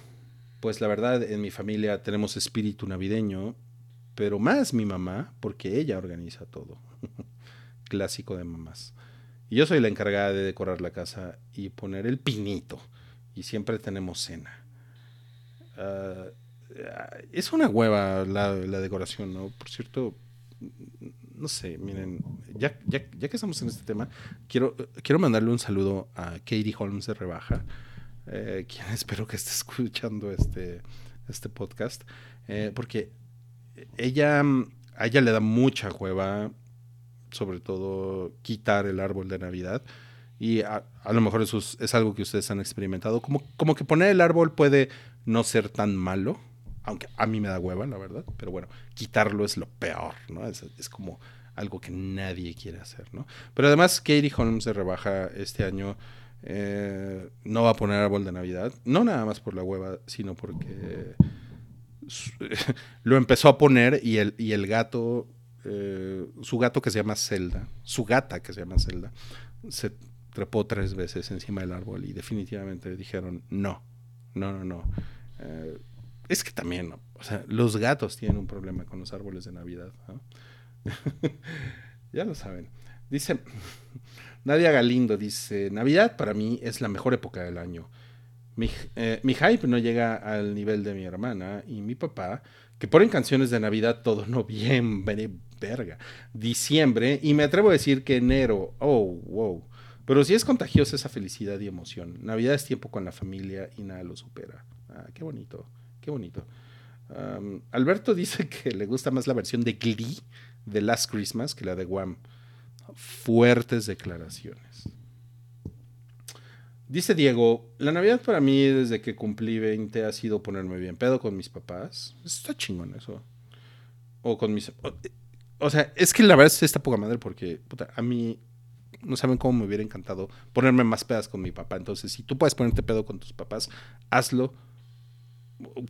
pues la verdad en mi familia tenemos espíritu navideño, pero más mi mamá, porque ella organiza todo. *laughs* Clásico de mamás. Y yo soy la encargada de decorar la casa y poner el pinito. Y siempre tenemos cena. Ah, es una hueva la, decoración, ¿no? Por cierto, no sé, miren, ya, ya, ya que estamos en este tema, quiero, quiero mandarle un saludo a Katie Holmes de Rebaja, eh, quien *laughs* espero que esté escuchando este, este podcast, eh, porque ella, a ella le da mucha hueva, sobre todo quitar el árbol de Navidad, Y a, lo mejor eso es, algo que ustedes han experimentado. Como, como que poner el árbol puede no ser tan malo, aunque a mí me da hueva, la verdad. Pero bueno, quitarlo es lo peor, ¿no? Es, es como algo que nadie quiere hacer, ¿no? Pero además, Katie Holmes se rebaja este año. eh, no va a poner árbol de Navidad. No nada más por la hueva, sino porque *laughs* lo empezó a poner y el, y el gato, eh, su gato que se llama Zelda, su gata que se llama Zelda, se trepó tres veces encima del árbol y definitivamente dijeron no, no, no, no. Eh, es que también, o sea, los gatos tienen un problema con los árboles de Navidad. *laughs* ya lo saben. Dice *laughs* Nadia Galindo, dice, Navidad para mí es la mejor época del año. Mi, eh, mi hype no llega al nivel de mi hermana y mi papá, que ponen canciones de Navidad todo *laughs* noviembre, verga, diciembre, y me atrevo a decir que enero, oh, wow. Pero sí es contagiosa esa felicidad y emoción. Navidad es tiempo con la familia y nada lo supera. Ah, qué bonito, qué bonito. Alberto *laughs* dice que le gusta más la versión de Glee de Last Christmas que la de Wham. Fuertes declaraciones. Dice Diego, la Navidad para mí desde que cumplí 20 ha sido ponerme bien pedo con mis papás. Está chingón eso. O con mis... O, sea, es que la verdad es esta poca madre porque puta, a mí no saben cómo me hubiera encantado ponerme más pedas con mi papá. Entonces, si tú puedes ponerte pedo con tus papás, hazlo.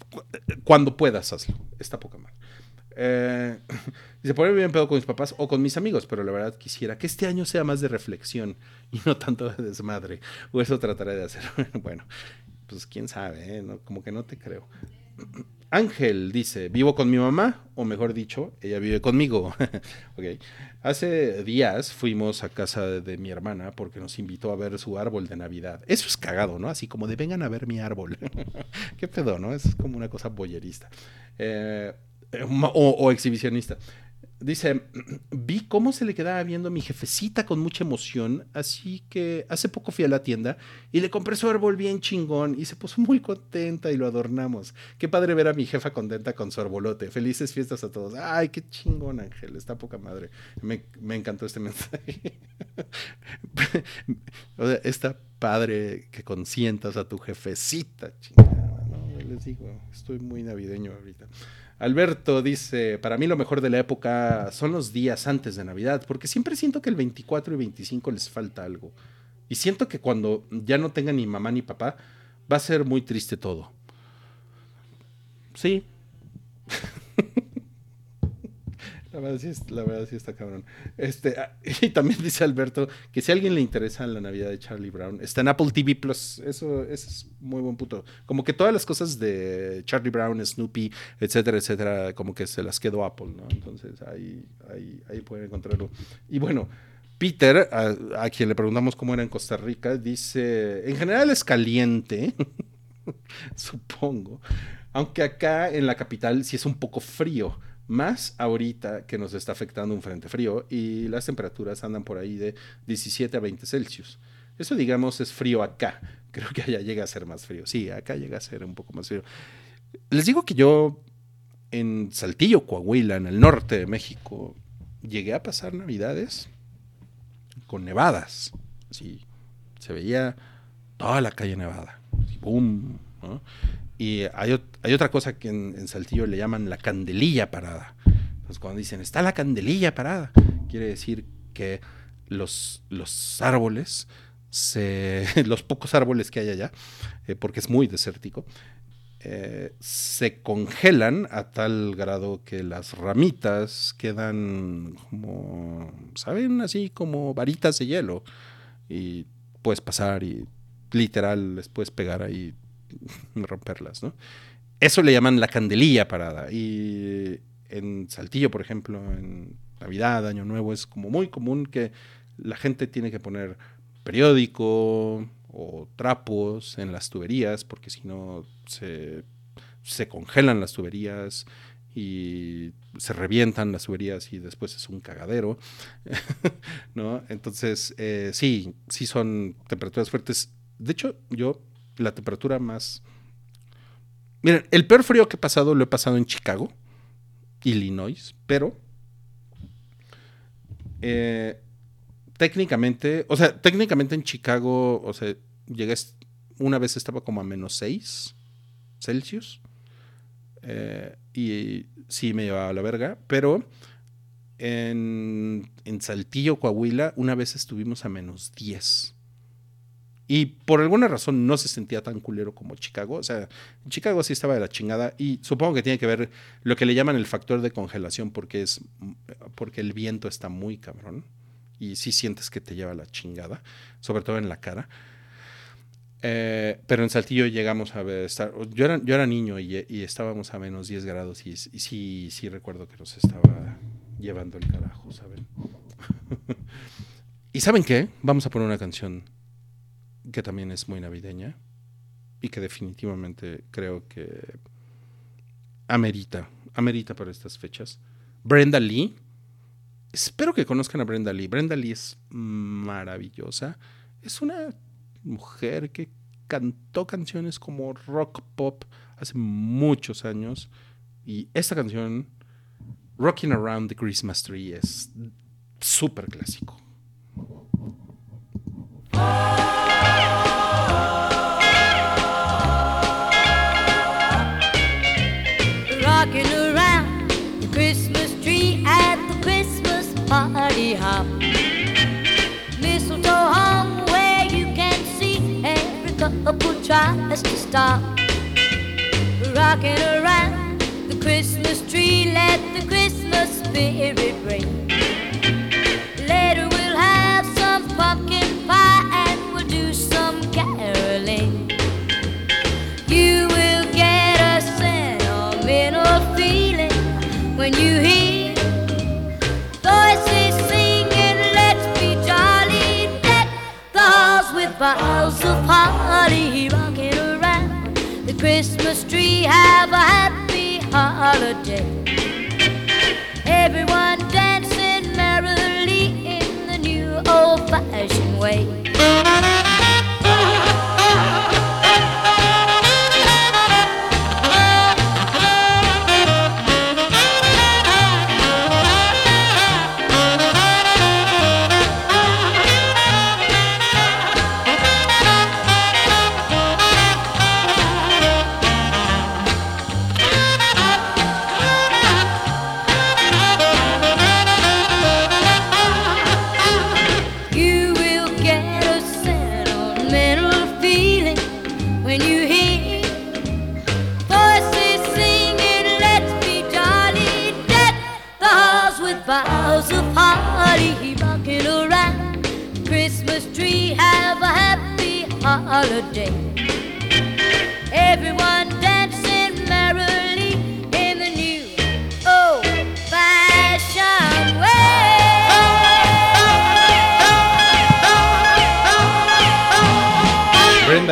Cu- Cuando puedas, hazlo. Está poca madre. Eh, *laughs* dice, ponerme bien pedo con mis papás o con mis amigos, pero la verdad quisiera que este año sea más de reflexión y no tanto de desmadre. O eso trataré de hacer. *laughs* bueno, pues quién sabe, ¿eh? No, como que no te creo. *clears throat* Ángel dice, vivo con mi mamá, o mejor dicho, ella vive conmigo. *laughs* ok. Hace días fuimos a casa de, de mi hermana porque nos invitó a ver su árbol de Navidad. Eso es cagado, ¿no? Así como de vengan a ver mi árbol. Qué pedo, ¿no? Es como una cosa boyerista. Eh, o, o exhibicionista. Dice, *clears throat* vi cómo se le quedaba viendo a mi jefecita con mucha emoción, así que hace poco fui a la tienda y le compré su árbol bien chingón y se puso muy contenta y lo adornamos. Qué padre ver a mi jefa contenta con su arbolote. Felices fiestas a todos. Ay, qué chingón, Ángel, está poca madre. Me, me encantó este *laughs* mensaje. o sea, está padre que consientas a tu jefecita, chingada, ¿no? Les digo, estoy muy navideño ahorita. Alberto dice, para mí lo mejor de la época son los días antes de Navidad, porque siempre siento que el 24 y 25 les falta algo. Y siento que cuando ya no tengan ni mamá ni papá, va a ser muy triste todo. Sí. La verdad, sí, la verdad sí está cabrón. Este, ah, *laughs* y también dice Alberto que si a alguien le interesa la Navidad de Charlie Brown, está en Apple TV Plus. Eso, es muy buen punto. Como que todas las cosas de Charlie Brown, Snoopy, etcétera, etcétera, como que se las quedó Apple, ¿no? Entonces ahí, ahí, ahí pueden encontrarlo. Y bueno, Peter, a, a quien le preguntamos cómo era en Costa Rica, dice, en general es caliente, *laughs* supongo, aunque acá en la capital sí es un poco frío, más ahorita que nos está afectando un frente frío y las temperaturas andan por ahí de 17 a 20 Celsius. Eso digamos es frío acá, *laughs* creo que allá llega a ser más frío, sí, acá llega a ser un poco más frío. Les digo que yo en Saltillo, Coahuila, en el norte de México, llegué a pasar navidades con nevadas. Así, se veía toda la calle nevada. ¿no? Y hay, ot- hay otra cosa que en, Saltillo le llaman la candelilla parada. Entonces, cuando dicen, está la candelilla parada, quiere decir que los, los árboles, se, *laughs* los pocos árboles que hay allá, eh, porque es muy desértico, eh, se congelan a tal grado que las ramitas quedan como, ¿saben? Así como varitas de hielo. Y puedes pasar y literal les puedes pegar ahí *laughs* romperlas, ¿no? Eso le llaman la candelilla parada. Y en Saltillo, por ejemplo, en Navidad, Año Nuevo, es como muy común que la gente tiene que poner periódico o trapos en las tuberías, porque si no se, se congelan las tuberías y se revientan las tuberías y después es un cagadero, *laughs* ¿no? Entonces, eh, sí, sí son temperaturas fuertes. De hecho, yo la temperatura más... Miren, el peor frío que he pasado lo he pasado en Chicago, Illinois, pero eh, técnicamente, o sea, técnicamente en Chicago, o sea, llegué, una vez estaba como a menos 6 Celsius. eh, y sí me llevaba a la verga, pero en, en Saltillo, Coahuila, una vez estuvimos a menos 10. Y por alguna razón no se sentía tan culero como Chicago. O sea, Chicago sí estaba de la chingada. Y supongo que tiene que ver lo que le llaman el factor de congelación, porque es porque el viento está muy cabrón. Y sí sientes que te lleva la chingada, sobre todo en la cara. Eh, pero en Saltillo llegamos a ver, estar, yo, era, yo era niño y, y estábamos a menos 10 grados y, y sí, sí recuerdo que nos estaba llevando el carajo, ¿saben? *laughs* ¿Y saben qué? Vamos a poner una canción que también es muy navideña y que definitivamente creo que amerita, amerita para estas fechas. Brenda Lee. Espero que conozcan a Brenda Lee. Brenda Lee es maravillosa. Es una mujer que cantó canciones como rock pop hace muchos años. Y esta canción, Rocking Around the Christmas Tree, es súper clásico. Tree at the Christmas party hop. Mistletoe hung where you can see every couple tries to stop. Rocking around the Christmas tree, let the Christmas spirit ring. Christmas tree. Have a happy holiday. Everyone dancing merrily in the new old fashioned way.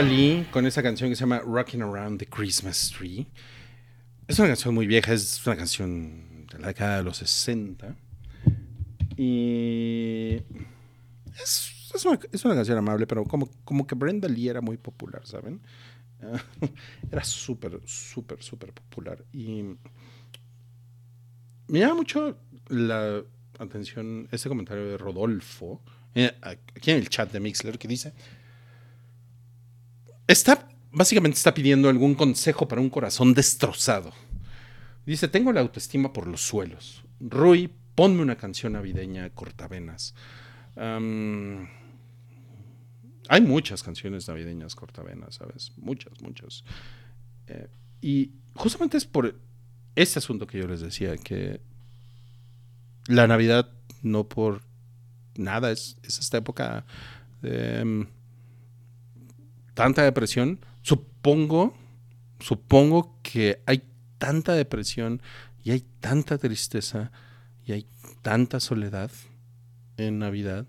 Brenda Lee con esa canción que se llama Rocking Around the Christmas Tree. Es una canción muy vieja, es una canción de la década de los 60. Y es, una, canción amable, pero como, como que Brenda Lee era muy popular, ¿saben? *laughs* Era súper, súper, súper popular. Y me llama mucho la atención este comentario de Rodolfo, eh, aquí en el chat de Mixler, que dice, está, básicamente está pidiendo algún consejo para un corazón destrozado. Dice, tengo la autoestima por los suelos. Rui, ponme una canción navideña cortavenas. Hay muchas canciones navideñas cortavenas, ¿sabes? Muchas, muchas. Eh, y justamente es por este asunto que yo les decía, que la Navidad no por nada es, es esta época de mm, tanta depresión. Supongo, supongo que hay tanta depresión y hay tanta tristeza y hay tanta soledad en Navidad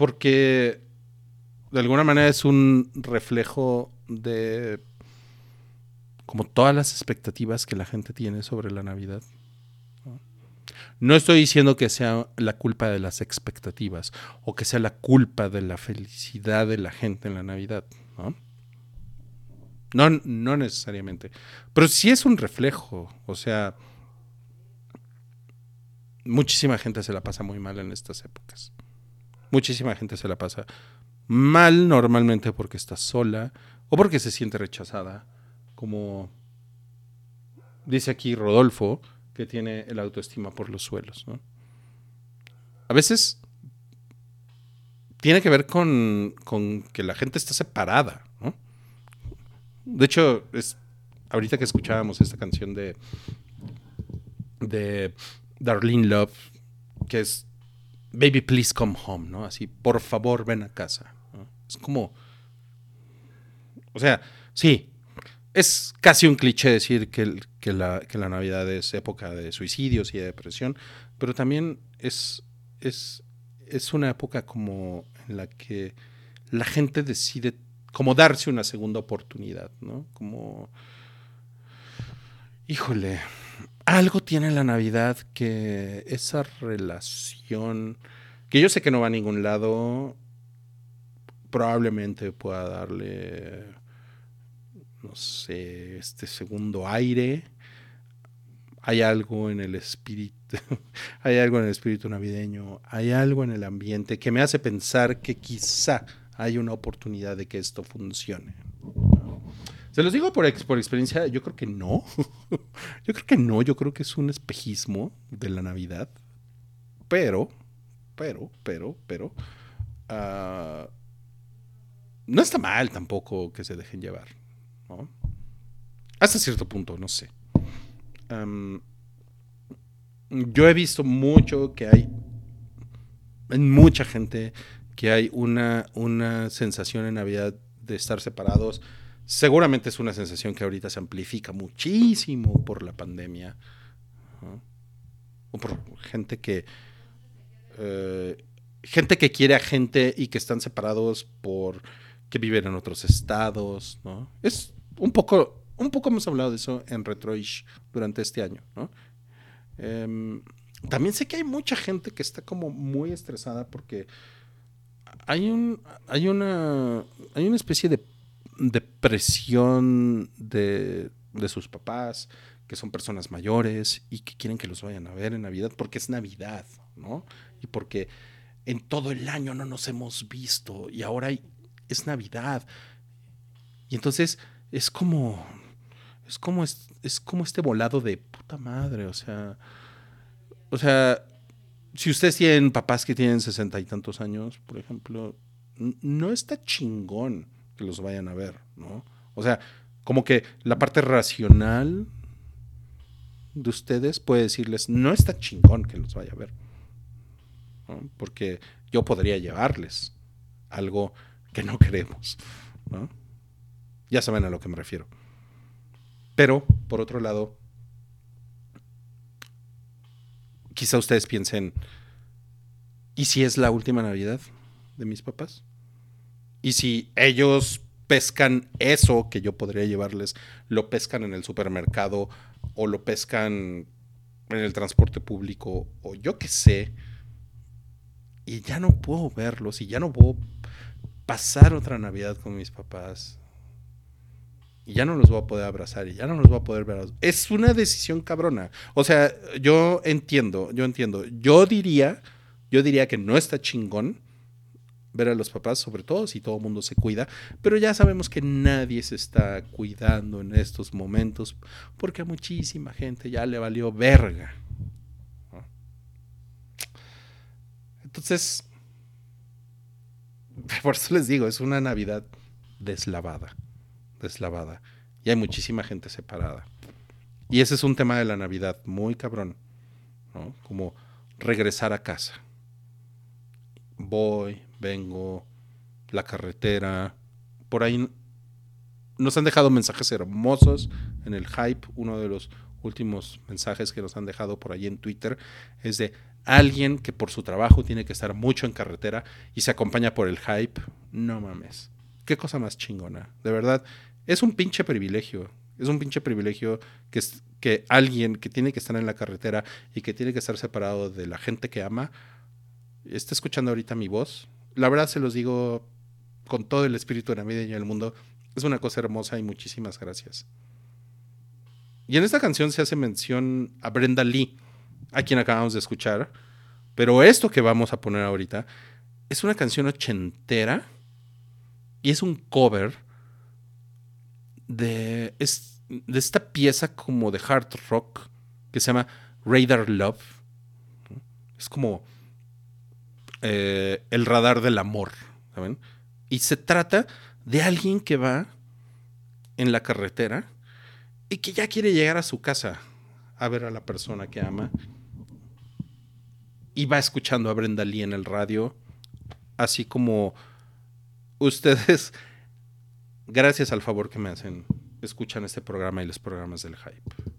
porque de alguna manera es un reflejo de como todas las expectativas que la gente tiene sobre la Navidad. ¿No? Estoy diciendo que sea la culpa de las expectativas o que sea la culpa de la felicidad de la gente en la Navidad. No, no necesariamente. Pero sí es un reflejo. O sea, muchísima gente se la pasa muy mal en estas épocas. Muchísima gente se la pasa mal normalmente porque está sola o porque se siente rechazada. Como dice aquí Rodolfo, que tiene el autoestima por los suelos. ¿no? A veces tiene que ver con, que la gente está separada. ¿no? De hecho, es ahorita que escuchábamos esta canción de, de Darlene Love, que es Baby, please come home, ¿no? Así, por favor, ven a casa. Es como. O sea, sí, es casi un cliché decir que, que la, que la Navidad es época de suicidios y de depresión, pero también es, es, es una época como en la que la gente decide como darse una segunda oportunidad, ¿no? Como, híjole, algo tiene la Navidad que esa relación, que yo sé que no va a ningún lado, probablemente pueda darle, no sé, este segundo aire. Hay algo en el espíritu, *laughs* hay algo en el espíritu navideño, hay algo en el ambiente que me hace pensar que quizá hay una oportunidad de que esto funcione. Se los digo por, ex- por experiencia, yo creo que no. *laughs* yo creo que no, yo creo que es un espejismo de la Navidad. Pero, pero, pero, pero, ah, no está mal tampoco que se dejen llevar. ¿No? Hasta cierto punto, no sé. Yo he visto mucho que hay en mucha gente que hay una, una sensación en Navidad de estar separados. Seguramente es una sensación que ahorita se amplifica muchísimo por la pandemia. O por gente que. eh, gente que quiere a gente y que están separados por que viven en otros estados, ¿no? Es un poco, un poco hemos hablado de eso en Retroish durante este año, ¿no? Em, también sé que hay mucha gente que está como muy estresada porque hay un hay una hay una especie de, de presión de, de sus papás que son personas mayores y que quieren que los vayan a ver en Navidad porque es Navidad, ¿no? Y porque en todo el año no nos hemos visto y ahora es Navidad. Y entonces es como es como es, es como este volado de puta madre, o sea, o sea, si ustedes tienen papás que tienen sesenta y tantos años, por ejemplo, no está chingón que los vayan a ver, ¿no? O sea, como que la parte racional de ustedes puede decirles, no está chingón que los vaya a ver, ¿no? Porque yo podría llevarles algo que no queremos, ¿no? Ya saben a lo que me refiero. Pero, por otro lado, quizá ustedes piensen, ¿y si es la última Navidad de mis papás? ¿Y si ellos pescan eso que yo podría llevarles, lo pescan en el supermercado o lo pescan en el transporte público o yo qué sé? Y ya no puedo verlos y ya no puedo pasar otra Navidad con mis papás. Y ya no los voy a poder abrazar y ya no los voy a poder ver. Es una decisión cabrona. O sea, yo entiendo, yo entiendo. Yo diría, yo diría que no está chingón ver a los papás, sobre todo si todo el mundo se cuida, pero ya sabemos que nadie se está cuidando en estos momentos porque a muchísima gente ya le valió verga. Entonces, *laughs* por eso les digo, es una Navidad deslavada, deslavada. Y hay muchísima gente separada. Y ese es un tema de la Navidad muy cabrón. Como regresar a casa. Voy, vengo, la carretera, por ahí nos han dejado mensajes hermosos en el hype. Uno de los últimos mensajes que nos han dejado por ahí en Twitter es de alguien que por su trabajo tiene que estar mucho en carretera y se acompaña por el hype. No mames. Qué cosa más chingona. De verdad, es un pinche privilegio. Es un pinche privilegio que, es- que alguien que tiene que estar en la carretera y que tiene que estar separado de la gente que ama está escuchando ahorita mi voz. La verdad se los digo con todo el espíritu navideño del mundo. Es una cosa hermosa y muchísimas gracias. Y en esta canción se hace mención a Brenda Lee, a quien acabamos de escuchar. Pero esto que vamos a poner ahorita es una canción ochentera y es un cover de, es- de esta pieza como de hard rock que se llama Radar Love. Es como eh, el radar del amor, ¿saben? Y se trata de alguien que va en la carretera y que ya quiere llegar a su casa a ver a la persona que ama. Y va escuchando a Brenda Lee en el radio, así como ustedes, gracias al favor que me hacen, escuchan este programa y los programas del hype.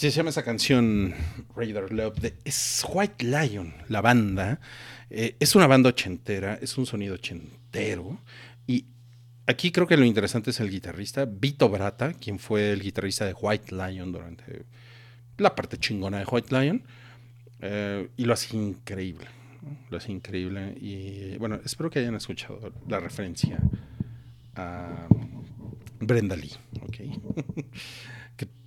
Así se llama esa canción, Radar Love. De, es White Lion, la banda. Eh, es una banda ochentera, es un sonido ochentero. Y aquí creo que lo interesante es el guitarrista, Vito Brata, quien fue el guitarrista de White Lion durante la parte chingona de White Lion. Eh, y lo hace increíble. Lo hace increíble. Y bueno, espero que hayan escuchado la referencia a Brenda Lee. ¿ok? *laughs*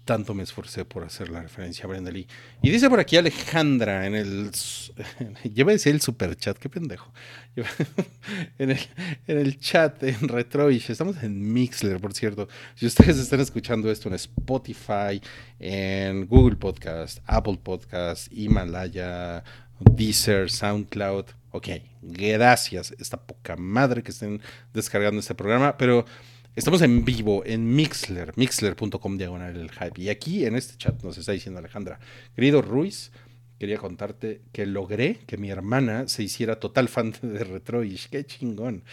tanto me esforcé por hacer la referencia a Brenda Lee. Y dice por aquí Alejandra en el. *laughs* Lleva a decir el super chat, qué pendejo. *laughs* En, el, en el chat en Retroish. Estamos en Mixler, por cierto. Si ustedes están escuchando esto en Spotify, en Google Podcast, Apple Podcast, Himalaya, Deezer, SoundCloud. Ok, gracias. Esta poca madre que estén descargando este programa, pero estamos en vivo en Mixler, mixler.com diagonal el hype. Y aquí en este chat nos está diciendo Alejandra, querido Ruiz, quería contarte que logré que mi hermana se hiciera total fan *laughs* de Retroish. Qué chingón.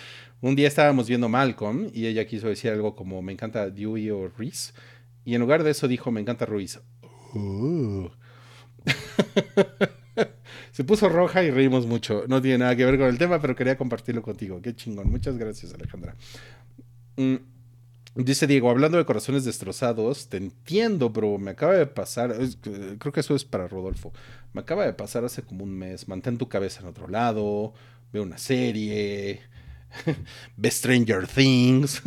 Un día estábamos viendo Malcolm y ella quiso decir algo como me encanta Dewey o Ruiz. Y en lugar de eso dijo me encanta Ruiz. Uh. *laughs* Se puso roja y reímos mucho. No tiene nada que ver con el tema, pero quería compartirlo contigo. Qué chingón. Muchas gracias, Alejandra. Mm, Dice Diego, hablando de corazones destrozados, te entiendo, bro. Me acaba de pasar, creo que eso es para Rodolfo. Me acaba de pasar hace como un mes. Mantén tu cabeza en otro lado, ve una serie, *laughs* ve Stranger Things,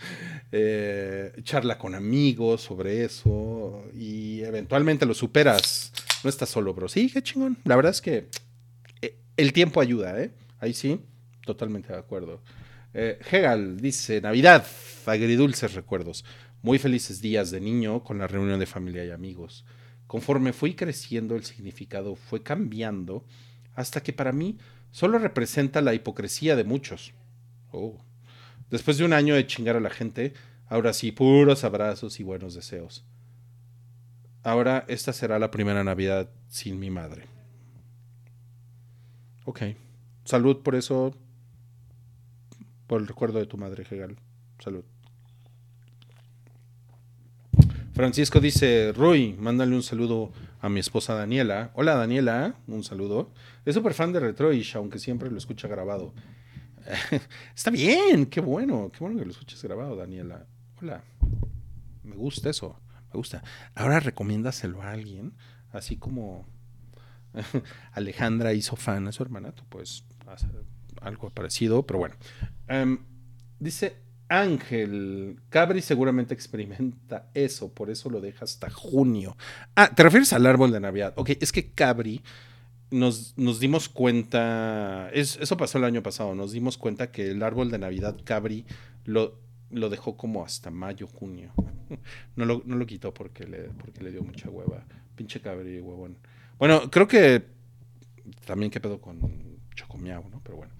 *laughs* eh, charla con amigos sobre eso y eventualmente lo superas. No estás solo, bro. Sí, qué chingón. La verdad es que eh, el tiempo ayuda, ¿eh? Ahí sí, totalmente de acuerdo. Eh, Hegel dice, Navidad, agridulces recuerdos, muy felices días de niño con la reunión de familia y amigos. Conforme fui creciendo, el significado fue cambiando hasta que para mí solo representa la hipocresía de muchos. Oh. Después de un año de chingar a la gente, ahora sí, puros abrazos y buenos deseos. Ahora esta será la primera Navidad sin mi madre. Ok. Salud por eso, por el recuerdo de tu madre, Hegel. Salud. Francisco dice, Rui, mándale un saludo a mi esposa Daniela. Hola Daniela, un saludo. Es súper fan de Retroish, aunque siempre lo escucha grabado. *laughs* Está bien, qué bueno, qué bueno que lo escuches grabado, Daniela. Hola, me gusta eso, me gusta. Ahora recomiéndaselo a alguien, así como *laughs* Alejandra hizo fan a su hermana, tú puedes hacer algo parecido, pero bueno. Em, dice Ángel, Cabri seguramente experimenta eso, por eso lo deja hasta junio. Ah, ¿te refieres al árbol de Navidad? Ok, es que Cabri nos, nos dimos cuenta, es- eso pasó el año pasado, nos dimos cuenta que el árbol de Navidad Cabri lo, lo dejó como hasta mayo, junio. *laughs* No lo, no lo quitó porque le, porque le dio mucha hueva. Pinche Cabri, huevón. Bueno, creo que también qué pedo con Chocomiao, ¿no? Pero bueno.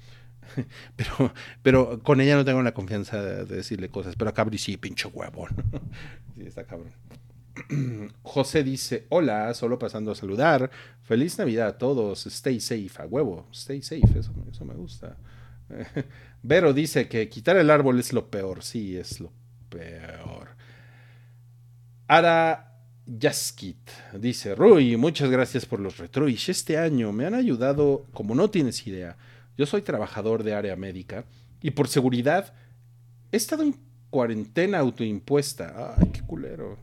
*laughs* Pero, pero con ella no tengo la confianza de, de decirle cosas. Pero a Cabri sí, pinche huevón. *laughs* Sí, está cabrón. *clears throat* José dice, hola, solo pasando a saludar. Feliz Navidad a todos. Stay safe, a huevo. Stay safe, eso, eso me gusta. *laughs* Vero dice que quitar el árbol es lo peor. Sí, es lo peor. Ara Yaskit dice, Rui, muchas gracias por los retroish. Este año me han ayudado como no tienes idea. Yo soy trabajador de área médica y por seguridad he estado en cuarentena autoimpuesta. Ay, qué culero.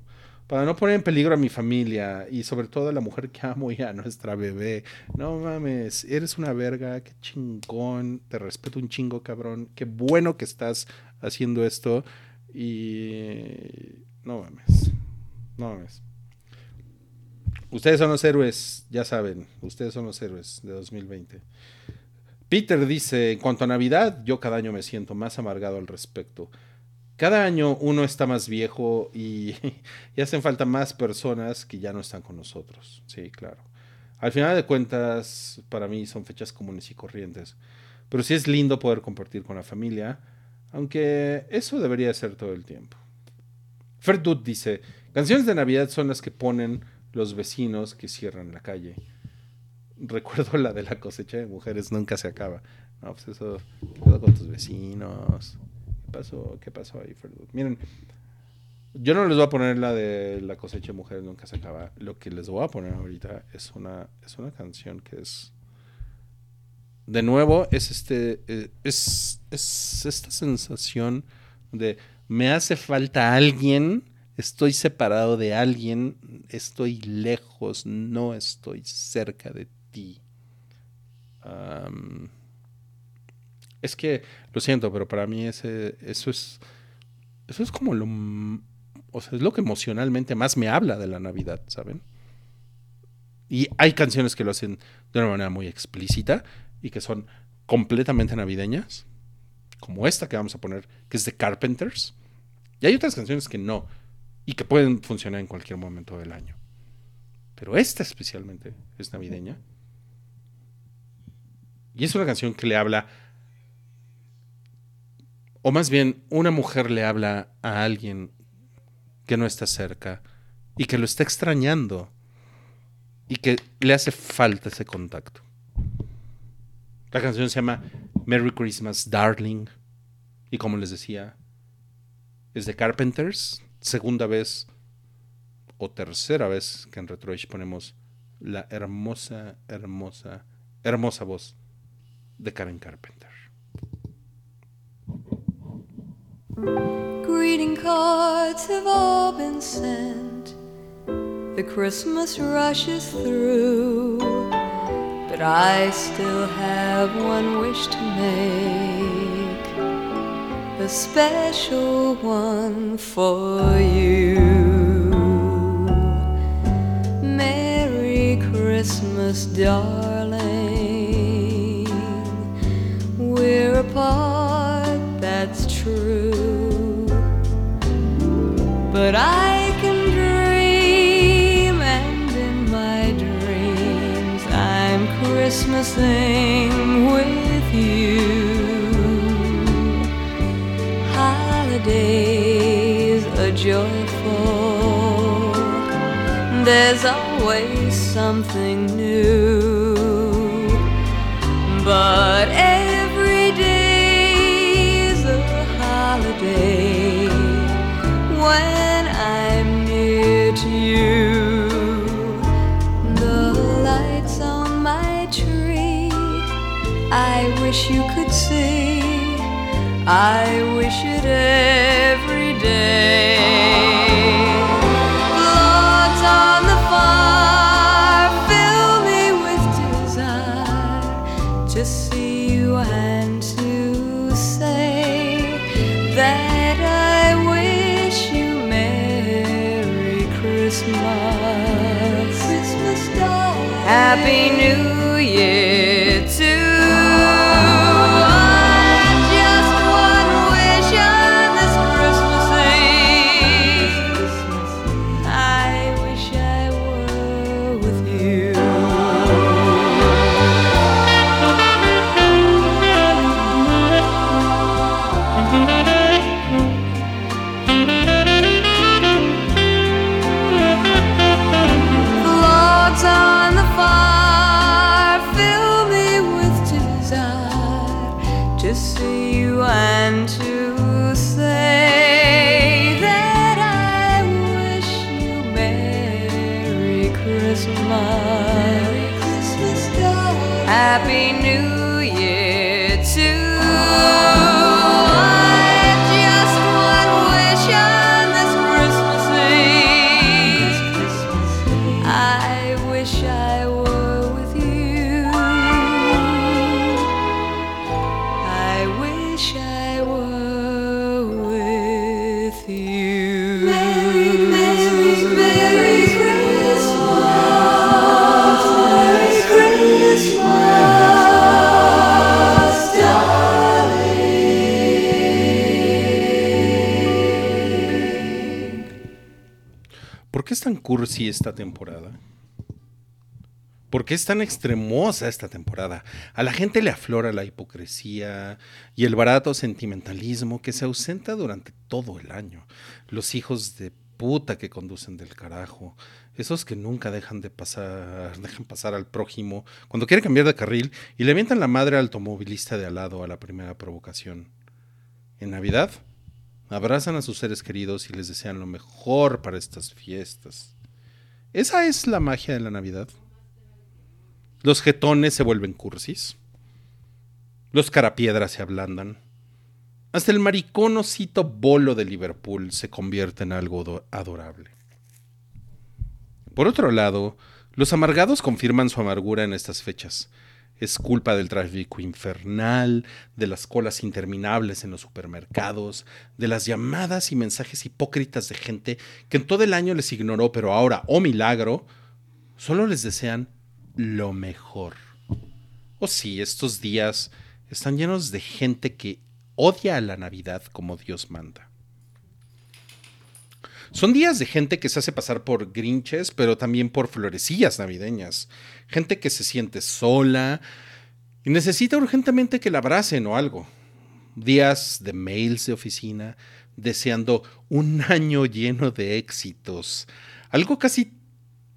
Para no poner en peligro a mi familia y sobre todo a la mujer que amo y a nuestra bebé. No mames, eres una verga, qué chingón. Te respeto un chingo, cabrón. Qué bueno que estás haciendo esto. Y no mames. No mames. Ustedes son los héroes, ya saben. Ustedes son los héroes de 2020. Peter dice, en cuanto a Navidad, yo cada año me siento más amargado al respecto. Cada año uno está más viejo y, *laughs* y hacen falta más personas que ya no están con nosotros. Sí, claro. Al final de cuentas, para mí son fechas comunes y corrientes. Pero sí es lindo poder compartir con la familia, aunque eso debería ser todo el tiempo. Ferdut dice, canciones de Navidad son las que ponen los vecinos que cierran la calle. Recuerdo la de la cosecha de mujeres, nunca se acaba. No, pues eso, ¿qué pasó con tus vecinos? ¿Qué pasó? ¿Qué pasó ahí, Ferdut? Miren, Yo no les voy a poner la de La cosecha de mujeres nunca se acaba. Lo que les voy a poner ahorita es una, es una canción que es. De nuevo, es este. eh, Es, es esta sensación de me hace falta alguien, estoy separado de alguien, estoy lejos, no estoy cerca de es que, lo siento, pero para mí ese, eso es. Eso es como lo. O sea, es lo que emocionalmente más me habla de la Navidad, ¿saben? Y hay canciones que lo hacen de una manera muy explícita y que son completamente navideñas, como esta que vamos a poner, que es de Carpenters. Y hay otras canciones que no, y que pueden funcionar en cualquier momento del año. Pero esta especialmente es navideña. Y es una canción que le habla, o más bien una mujer le habla a alguien que no está cerca y que lo está extrañando y que le hace falta ese contacto. La canción se llama Merry Christmas, Darling. Y como les decía, es de Carpenters. Segunda vez o tercera vez que en Retroish ponemos la hermosa, hermosa, hermosa voz de Karen Carpenter. Greeting cards have all been sent. The Christmas rush is through. But I still have one wish to make. A special one for you. Merry Christmas, darling. We're apart, that's true. But I can dream, and in my dreams, I'm Christmasing with you. Holidays are joyful, there's always something new. But wish you could see. I wish it every day. Logs on the fire fill me with desire to see you and to say that I wish you Merry Christmas. Christmas darling. Happy New Year cursi esta temporada? ¿Por qué es tan extremosa esta temporada? A la gente le aflora la hipocresía y el barato sentimentalismo que se ausenta durante todo el año. Los hijos de puta que conducen del carajo. Esos que nunca dejan de pasar, dejan pasar al prójimo cuando quiere cambiar de carril y le avientan la madre automovilista de al lado a la primera provocación. En Navidad, abrazan a sus seres queridos y les desean lo mejor para estas fiestas. Esa es la magia de la Navidad. Los jetones se vuelven cursis. Los carapiedras se ablandan. Hasta el mariconosito bolo de Liverpool se convierte en algo do- adorable. Por otro lado, los amargados confirman su amargura en estas fechas. Es culpa del tráfico infernal, de las colas interminables en los supermercados, de las llamadas y mensajes hipócritas de gente que en todo el año les ignoró, pero ahora, oh milagro, solo les desean lo mejor. Oh sí, estos días están llenos de gente que odia a la Navidad como Dios manda. Son días de gente que se hace pasar por grinches, pero también por florecillas navideñas. Gente que se siente sola y necesita urgentemente que la abracen o algo. Días de mails de oficina, deseando un *laughs* año lleno de éxitos. Algo casi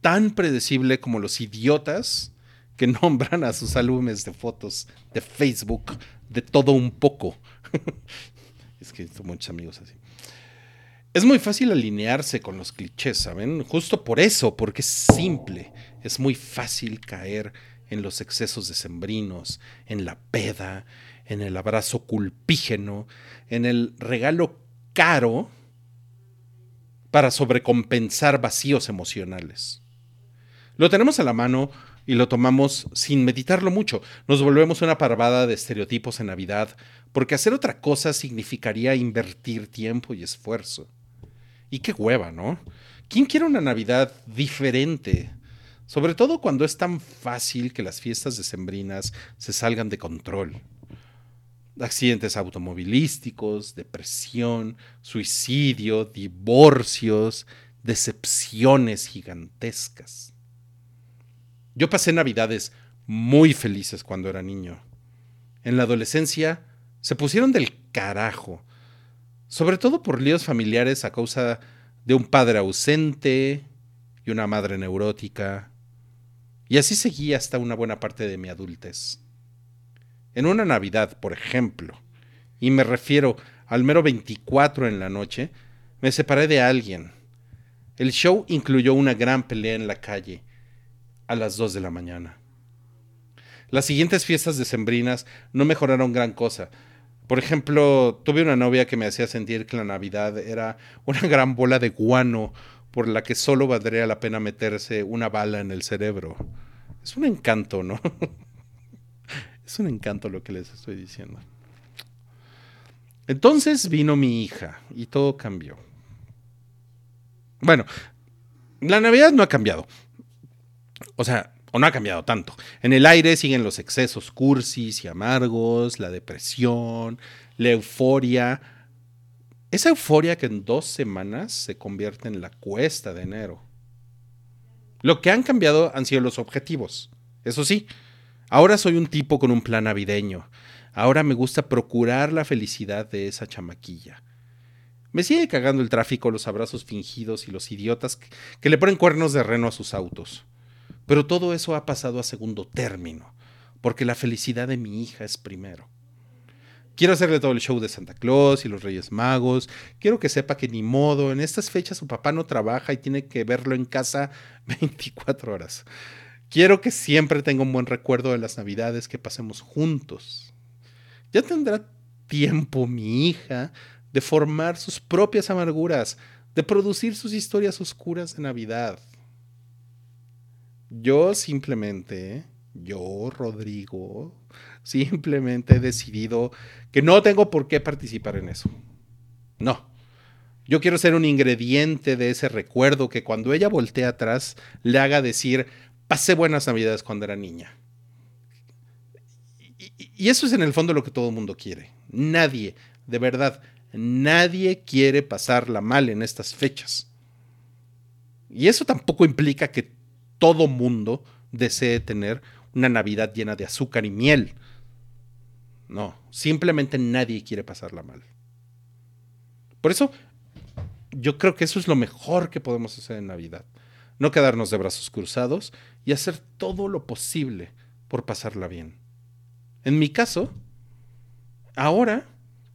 tan predecible como los idiotas que *laughs* nombran a sus álbumes de fotos de Facebook de todo un poco. *laughs* es que muchos amigos así. Es muy fácil alinearse con los clichés, ¿saben? Justo por eso, porque es simple. Es muy fácil caer en los excesos decembrinos, en la peda, en el abrazo culpígeno, en el regalo caro para sobrecompensar vacíos emocionales. Lo tenemos a la mano y lo tomamos sin meditarlo mucho. Nos volvemos una parvada de estereotipos en Navidad, porque hacer otra cosa significaría invertir tiempo y esfuerzo. Y qué hueva, ¿no? ¿Quién quiere una Navidad diferente? Sobre todo cuando es tan fácil que las fiestas decembrinas se salgan de control. Accidentes automovilísticos, depresión, suicidio, divorcios, decepciones gigantescas. Yo pasé navidades muy felices cuando era niño. En la adolescencia se pusieron del carajo, sobre todo por líos familiares a causa de un padre ausente y una madre neurótica. Y así seguí hasta una buena parte de mi adultez. En una Navidad, por ejemplo, y me refiero al mero 24 en la noche, me separé de alguien. El show incluyó una gran pelea en la calle a las 2 de la mañana. Las siguientes fiestas decembrinas no mejoraron gran cosa. Por ejemplo, tuve una novia que me hacía sentir que la Navidad era una *laughs* gran bola de guano por la que solo valdría la pena meterse una bala en el cerebro. Es un encanto, ¿no? *laughs* es un encanto lo que les estoy diciendo. Entonces vino mi hija y todo cambió. Bueno, la Navidad no ha cambiado. O sea, o no ha cambiado tanto. En el aire siguen los excesos cursis y amargos, la depresión, la euforia. Esa euforia que en dos semanas se convierte en la cuesta de enero. Lo que han cambiado han sido los objetivos. Eso sí, ahora soy un tipo con un plan navideño. Ahora me gusta procurar la felicidad de esa chamaquilla. Me sigue cagando el tráfico, los abrazos fingidos y los idiotas que, que le ponen cuernos de reno a sus autos. Pero todo eso ha pasado a segundo término, porque la felicidad de mi hija es primero. Quiero hacerle todo el show de Santa Claus y los Reyes Magos. Quiero que sepa que ni modo, en estas fechas su papá no trabaja y tiene que verlo en casa *laughs* 24 horas. Quiero que siempre tenga un buen recuerdo de las navidades que pasemos juntos. Ya tendrá tiempo mi hija de formar sus propias amarguras, de producir sus historias oscuras de Navidad. Yo simplemente, yo, Rodrigo, simplemente he decidido que no tengo por qué participar en eso. No. Yo quiero ser un ingrediente de ese recuerdo que cuando ella voltee atrás le haga decir, pasé buenas navidades cuando era niña. Y eso es en el fondo lo que todo el mundo quiere. Nadie, de verdad, nadie quiere pasarla mal en estas fechas. Y eso tampoco implica que todo mundo desee tener una Navidad llena de azúcar y miel. No, simplemente nadie quiere pasarla mal. Por eso, yo creo que eso es lo mejor que podemos hacer en Navidad. No quedarnos de brazos cruzados y hacer todo lo posible por pasarla bien. En mi caso, ahora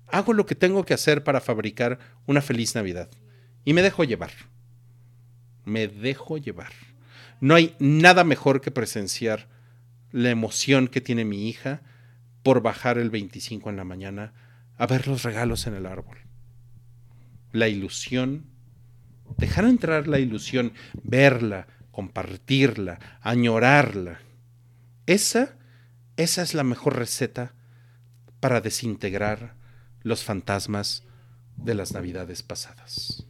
hago lo que tengo que hacer para fabricar una feliz Navidad. Y me dejo llevar. Me dejo llevar. No hay nada mejor que presenciar la emoción que tiene mi hija por bajar el 25 en la mañana a ver los regalos en el árbol. La ilusión, dejar entrar la ilusión, verla, compartirla, añorarla. Esa, esa es la mejor receta para desintegrar los fantasmas de las navidades pasadas.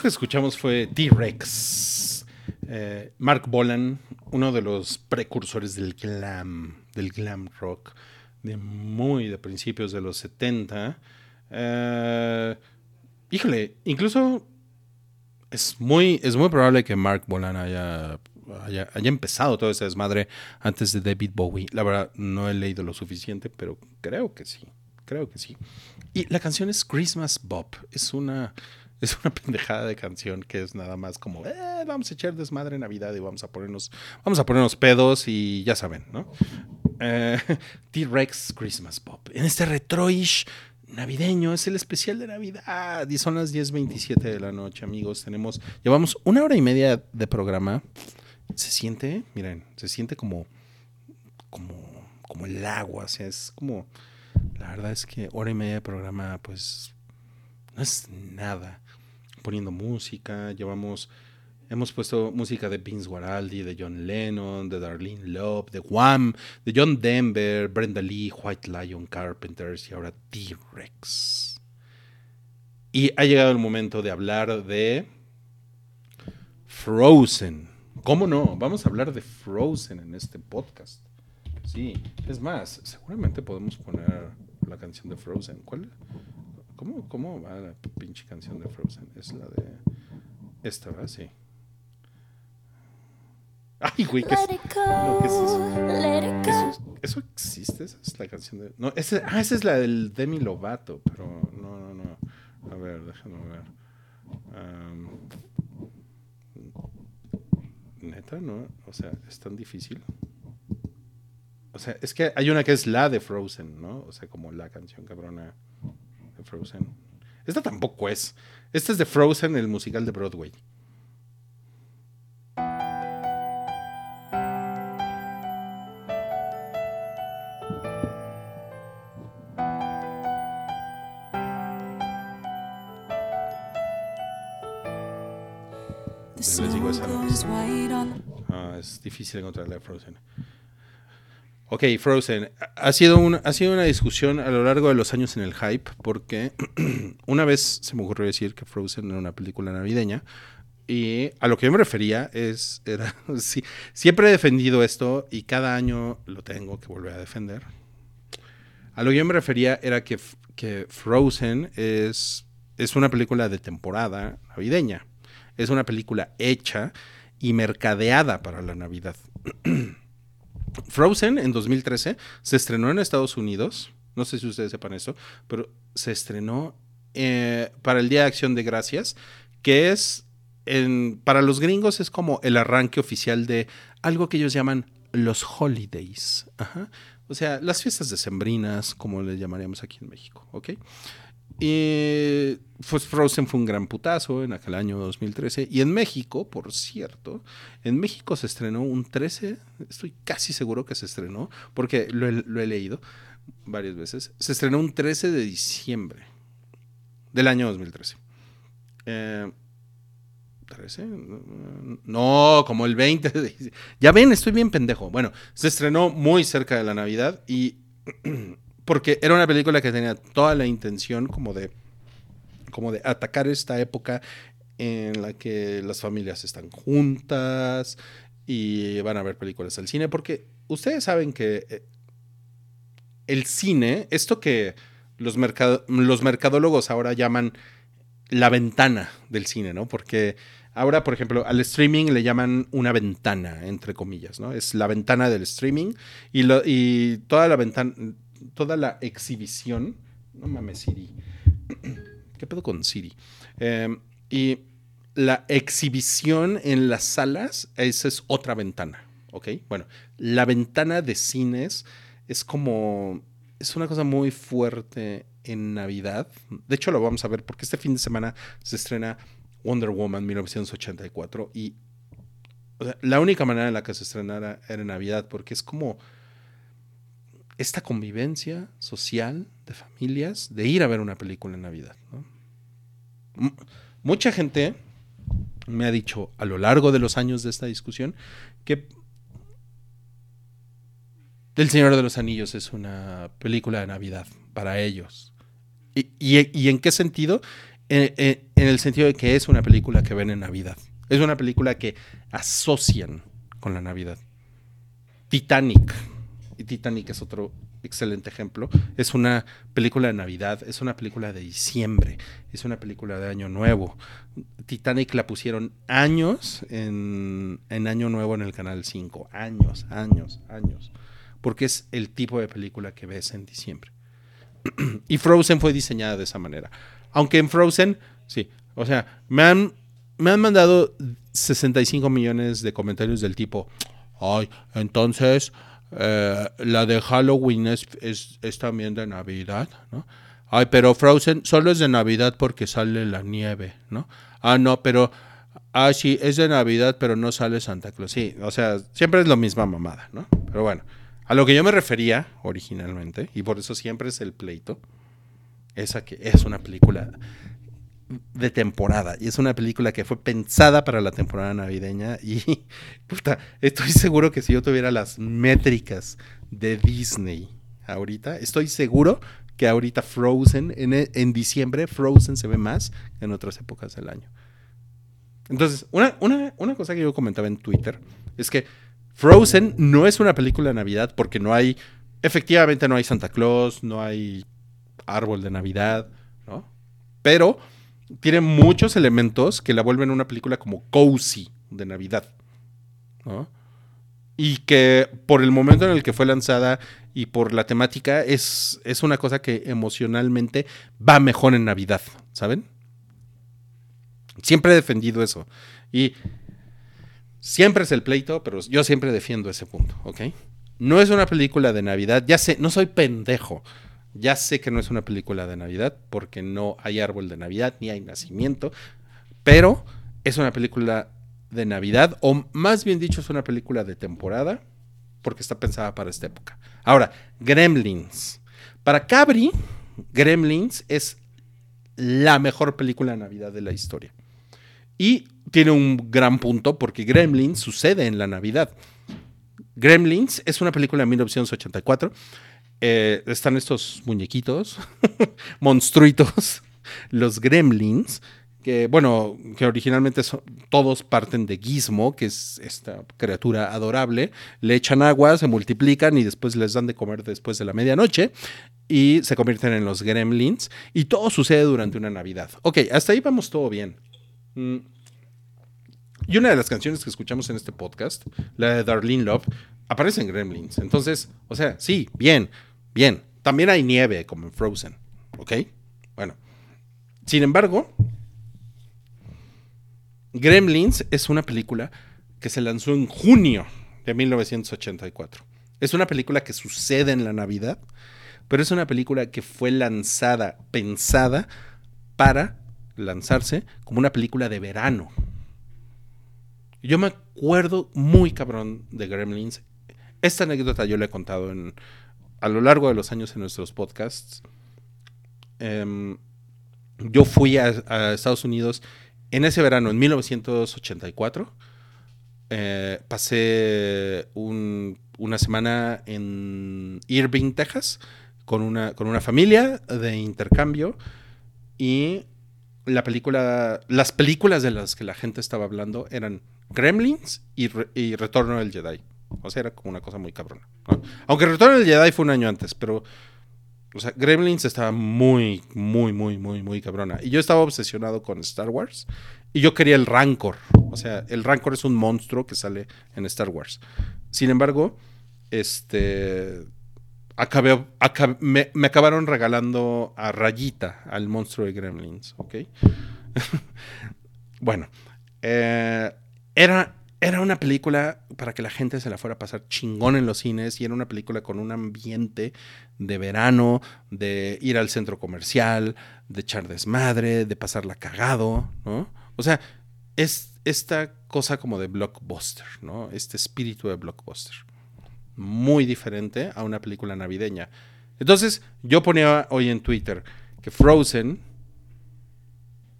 Que escuchamos fue T-Rex. Eh, Mark Bolan, uno de los precursores del glam, del glam rock, de muy de principios de los 70. Eh, híjole, incluso es muy, es muy probable que Mark Bolan haya, haya, haya empezado todo ese desmadre antes de David Bowie. La verdad, no he leído lo suficiente, pero creo que sí. creo que sí. Y la canción es Christmas Bop. Es una, es una *laughs* pendejada de canción que es nada más como, eh, vamos a echar desmadre en Navidad y vamos a ponernos, vamos a ponernos pedos y ya saben, ¿no? Eh, *laughs* T-Rex Christmas Pop. En este retroish navideño, es el especial de Navidad. Y son las 10.27 de la noche, amigos. Tenemos, llevamos una hora y media de programa. Se siente, miren, se siente como, como, como el agua. O sea, es como, la verdad es que hora y media de programa, pues, no es nada. Poniendo música, llevamos Hemos puesto música de Vince Guaraldi, de John Lennon, de Darlene Love, de Wham, de John Denver, Brenda Lee, White Lion, Carpenters y ahora T-Rex. Y ha llegado el momento de hablar de Frozen. ¿Cómo no? Vamos a hablar de Frozen en este podcast. Sí, es más, seguramente podemos poner la canción de Frozen. ¿Cuál? ¿Cómo, cómo va la pinche canción de Frozen? Es la de... Esta, ¿verdad? Sí. Ay, güey, ¿qué es, Let it no, ¿qué es eso? go, let it ¿Eso, go. es- eso existe? ¿Esa es la canción de.? No, ese- ah, esa es la del Demi Lovato, pero no, no, no. A ver, déjame ver. Am, Neta, ¿no? O sea, es tan difícil. O sea, es que hay una que es la de Frozen, ¿no? O sea, como la canción cabrona Frozen. Esta tampoco es. Esta es de Frozen, el musical de Broadway. Les digo, esa Ah, es difícil encontrar la de Frozen. Ok, Frozen. Ha sido, una, ha sido una discusión a lo largo de los años en el hype, porque *clears throat* una vez se me ocurrió decir que Frozen era una película navideña, y a lo que yo me refería es, era, *laughs* sí, siempre he defendido esto y cada año lo tengo que volver a defender. A lo que yo me refería era que, que Frozen es, es una película de temporada navideña. Es una película hecha y mercadeada para la Navidad. *clears throat* Frozen en 2013 se estrenó en Estados Unidos. No sé si ustedes sepan eso, pero se estrenó eh, para el Día de Acción de Gracias, que es para los gringos es como el arranque oficial de algo que ellos llaman los holidays. O sea, las fiestas decembrinas, como le llamaríamos aquí en México. Y pues Frozen fue un gran putazo en aquel año 2013. Y en México, por cierto, en México se estrenó un 13, estoy casi seguro que se estrenó, porque lo he, leído varias veces. Se estrenó un 13 de diciembre del año 2013. Eh, ¿13? No, como el 20 de. Ya ven, estoy bien pendejo. Bueno, se estrenó muy cerca de la Navidad y *clears throat* porque era una película que tenía toda la intención como de como de atacar esta época en la que las familias están juntas y van a ver películas al cine porque ustedes saben que eh, el cine, esto que los, los mercadólogos ahora llaman la ventana del cine, ¿no? Porque ahora, por ejemplo, al streaming le llaman una ventana, entre comillas, ¿no? Es la ventana del streaming y, lo- y toda la ventana, toda la exhibición, no mames, Siri. *clears throat* ¿Qué pedo con Siri? Eh, y la exhibición en las salas, esa es otra ventana, ¿ok? Bueno, la ventana de cines es como, es una cosa muy fuerte en Navidad. De hecho, lo vamos a ver porque este fin de semana se estrena Wonder Woman 1984 y o sea, la única manera en la que se estrenara era en Navidad porque es como esta convivencia social de familias de ir a ver una película en Navidad. Mucha gente me ha dicho a lo largo de los años de esta discusión que El Señor de los Anillos es una película de Navidad para ellos. ¿Y, y- en qué sentido? En, en- en el sentido de que es una película que ven en Navidad. Es una película que asocian con la Navidad. Titanic. Y Titanic es otro excelente ejemplo. Es una película de Navidad, es una película de diciembre, es una película de Año Nuevo. Titanic la pusieron años en, en Año Nuevo en el Canal 5. Años, años, años. Porque es el tipo de película que ves en diciembre. *clears throat* Y Frozen fue diseñada de esa manera. Aunque en Frozen, sí. O sea, me han, me han mandado 65 millones de comentarios del tipo, ay, entonces eh, la de Halloween es, es, es también de Navidad, ¿no? Ay, pero Frozen solo es de Navidad porque sale la nieve, ¿no? Ah, no, pero... Ah, sí, es de Navidad, pero no sale Santa Claus. Sí, o sea, siempre es la misma mamada, ¿no? Pero bueno, a lo que yo me refería originalmente, y por eso siempre es el pleito, es a que es una película de temporada. Y es una película que fue pensada para la temporada navideña. Y *laughs* puta, estoy seguro que si yo tuviera las métricas de Disney ahorita, estoy seguro que ahorita Frozen, en, e- en diciembre, Frozen se ve más que en otras épocas del año. Entonces, una, una, una cosa que yo comentaba en Twitter es que Frozen no es una película de Navidad porque no hay, efectivamente no hay Santa Claus, no hay árbol de Navidad, ¿no? Pero tiene muchos elementos que la vuelven una película como cozy de Navidad, ¿no? Y que por el momento en el que fue lanzada y por la temática es, es una cosa que emocionalmente va mejor en Navidad, ¿saben? Siempre he defendido eso. Y siempre es el pleito, pero yo siempre defiendo ese punto, ¿ok? No es una película de Navidad, ya sé, no soy pendejo. Ya sé que no es una película de Navidad porque no hay árbol de Navidad ni hay nacimiento, pero es una película de Navidad o más bien dicho es una película de temporada porque está pensada para esta época. Ahora, Gremlins. Para Cabri, Gremlins es la mejor película de Navidad de la historia. Y tiene un gran punto porque Gremlins sucede en la Navidad. Gremlins es una película de 1984. Eh, están estos muñequitos, *laughs* monstruitos, los Gremlins, que bueno, que originalmente son- todos parten de Gizmo, que es esta criatura adorable. Le echan agua, se multiplican y después les dan de comer después de la medianoche y se convierten en los Gremlins. Y todo sucede durante una Navidad. Ok, hasta ahí vamos todo bien. Mm. Y una de las canciones que escuchamos en este podcast, la de Darlene Love, aparece en Gremlins. Entonces, o sea, sí, bien, bien. También hay nieve, como en Frozen. ¿Ok? Bueno. Sin embargo, Gremlins es una película que se lanzó en junio de 1984. Es una película que sucede en la Navidad, pero es una película que fue lanzada, pensada para lanzarse como una película de verano. Yo me acuerdo muy cabrón de Gremlins. Esta anécdota yo la he contado en, a lo largo de los años en nuestros podcasts. Em, yo fui a, Estados Unidos en ese verano, en 1984. Eh, pasé un- una semana en Irving, Texas, con una, con una familia de intercambio. Y la película, las películas de las que la gente estaba hablando eran Gremlins y, y Retorno del Jedi. O sea, era como una cosa muy cabrona. ¿no? Aunque Retorno del Jedi fue un año antes, pero o sea, Gremlins estaba muy, muy, muy, muy, muy cabrona. Y yo estaba obsesionado con Star Wars. Y yo quería el Rancor. O sea, el Rancor es un monstruo que sale en Star Wars. Sin embargo, este. Acabé, acab- me, me acabaron regalando a Rayita, al monstruo de Gremlins, ¿ok? *laughs* bueno, eh, era, era una película para que la gente se la fuera a pasar chingón en los cines y era una película con un ambiente de verano, de ir al centro comercial, de echar desmadre, de pasarla cagado, ¿no? O sea, es esta cosa como de blockbuster, ¿no? Este espíritu de blockbuster. Muy diferente a una película navideña. Entonces, yo ponía hoy en Twitter que Frozen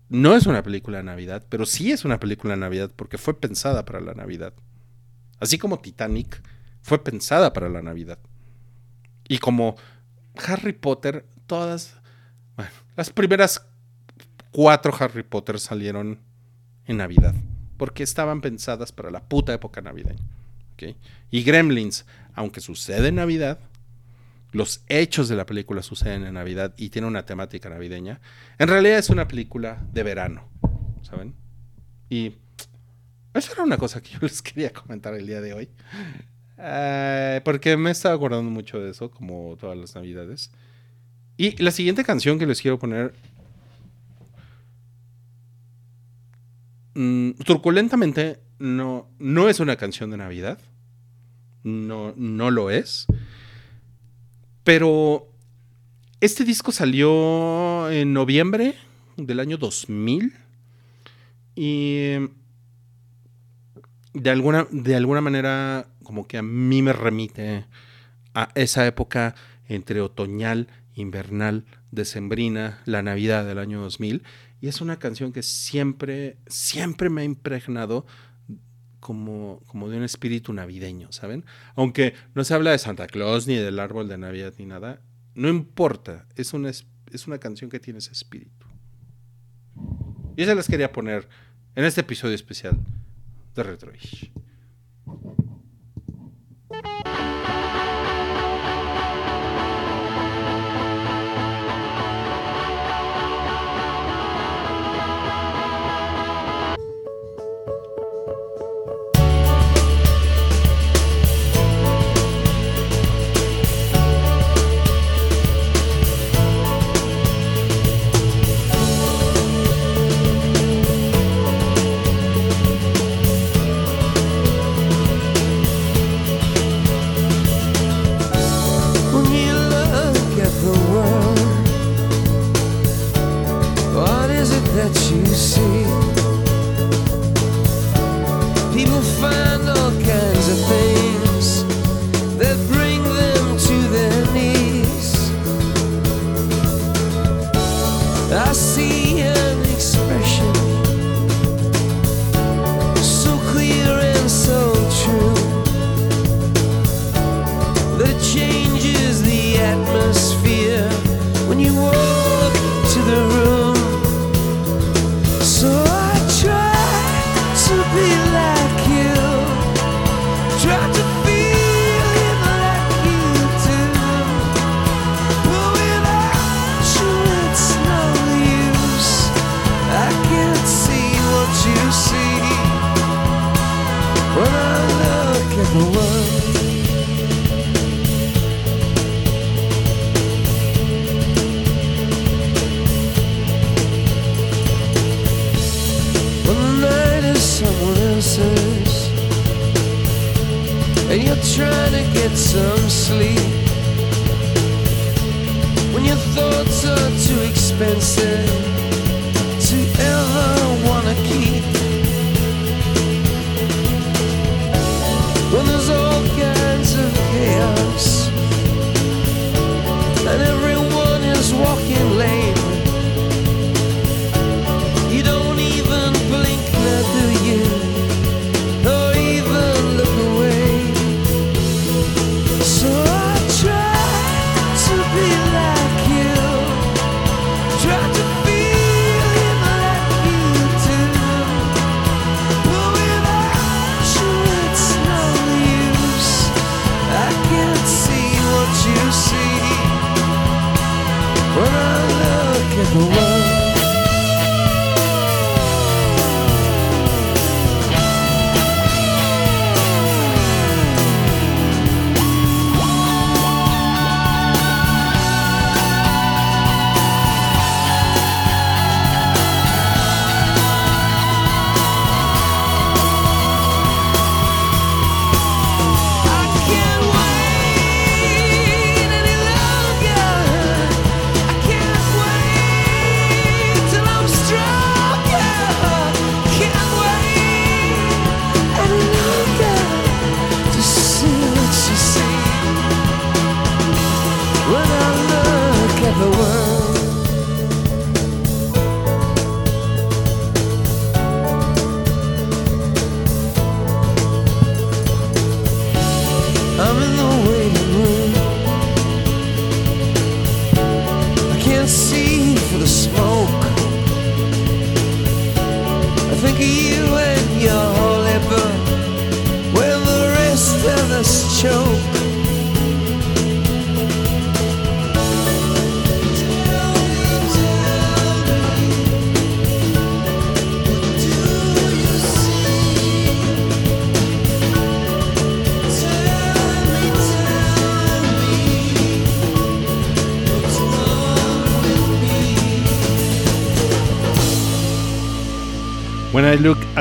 no es una película de Navidad, pero sí es una película de Navidad porque fue pensada para la Navidad. Así como Titanic fue pensada para la Navidad. Y como Harry Potter, todas, bueno, las primeras cuatro Harry Potter salieron en Navidad, porque estaban pensadas para la puta época navideña. ¿ok? Y Gremlins, aunque sucede en Navidad, los hechos de la película suceden en Navidad y tiene una temática navideña, en realidad es una película de verano, ¿saben? Y esa era una cosa que yo *laughs* les quería comentar el día de hoy, eh, porque me estaba acordando mucho de eso, como todas las Navidades. Y la siguiente canción que les quiero poner... Mmm, turculentamente no, no es una canción de Navidad. No, no lo es. Pero este disco salió en noviembre del año 2000 y eh, de alguna, de alguna manera como que a mí me remite a esa época entre otoñal, invernal, decembrina, la Navidad del año 2000. Y es una canción que siempre, siempre me ha impregnado como, como de un espíritu navideño, ¿saben? Aunque no se habla de Santa Claus ni del árbol de Navidad ni nada, no importa, es una, es una canción que tiene ese espíritu. Y se las quería poner en este episodio especial de Retroish.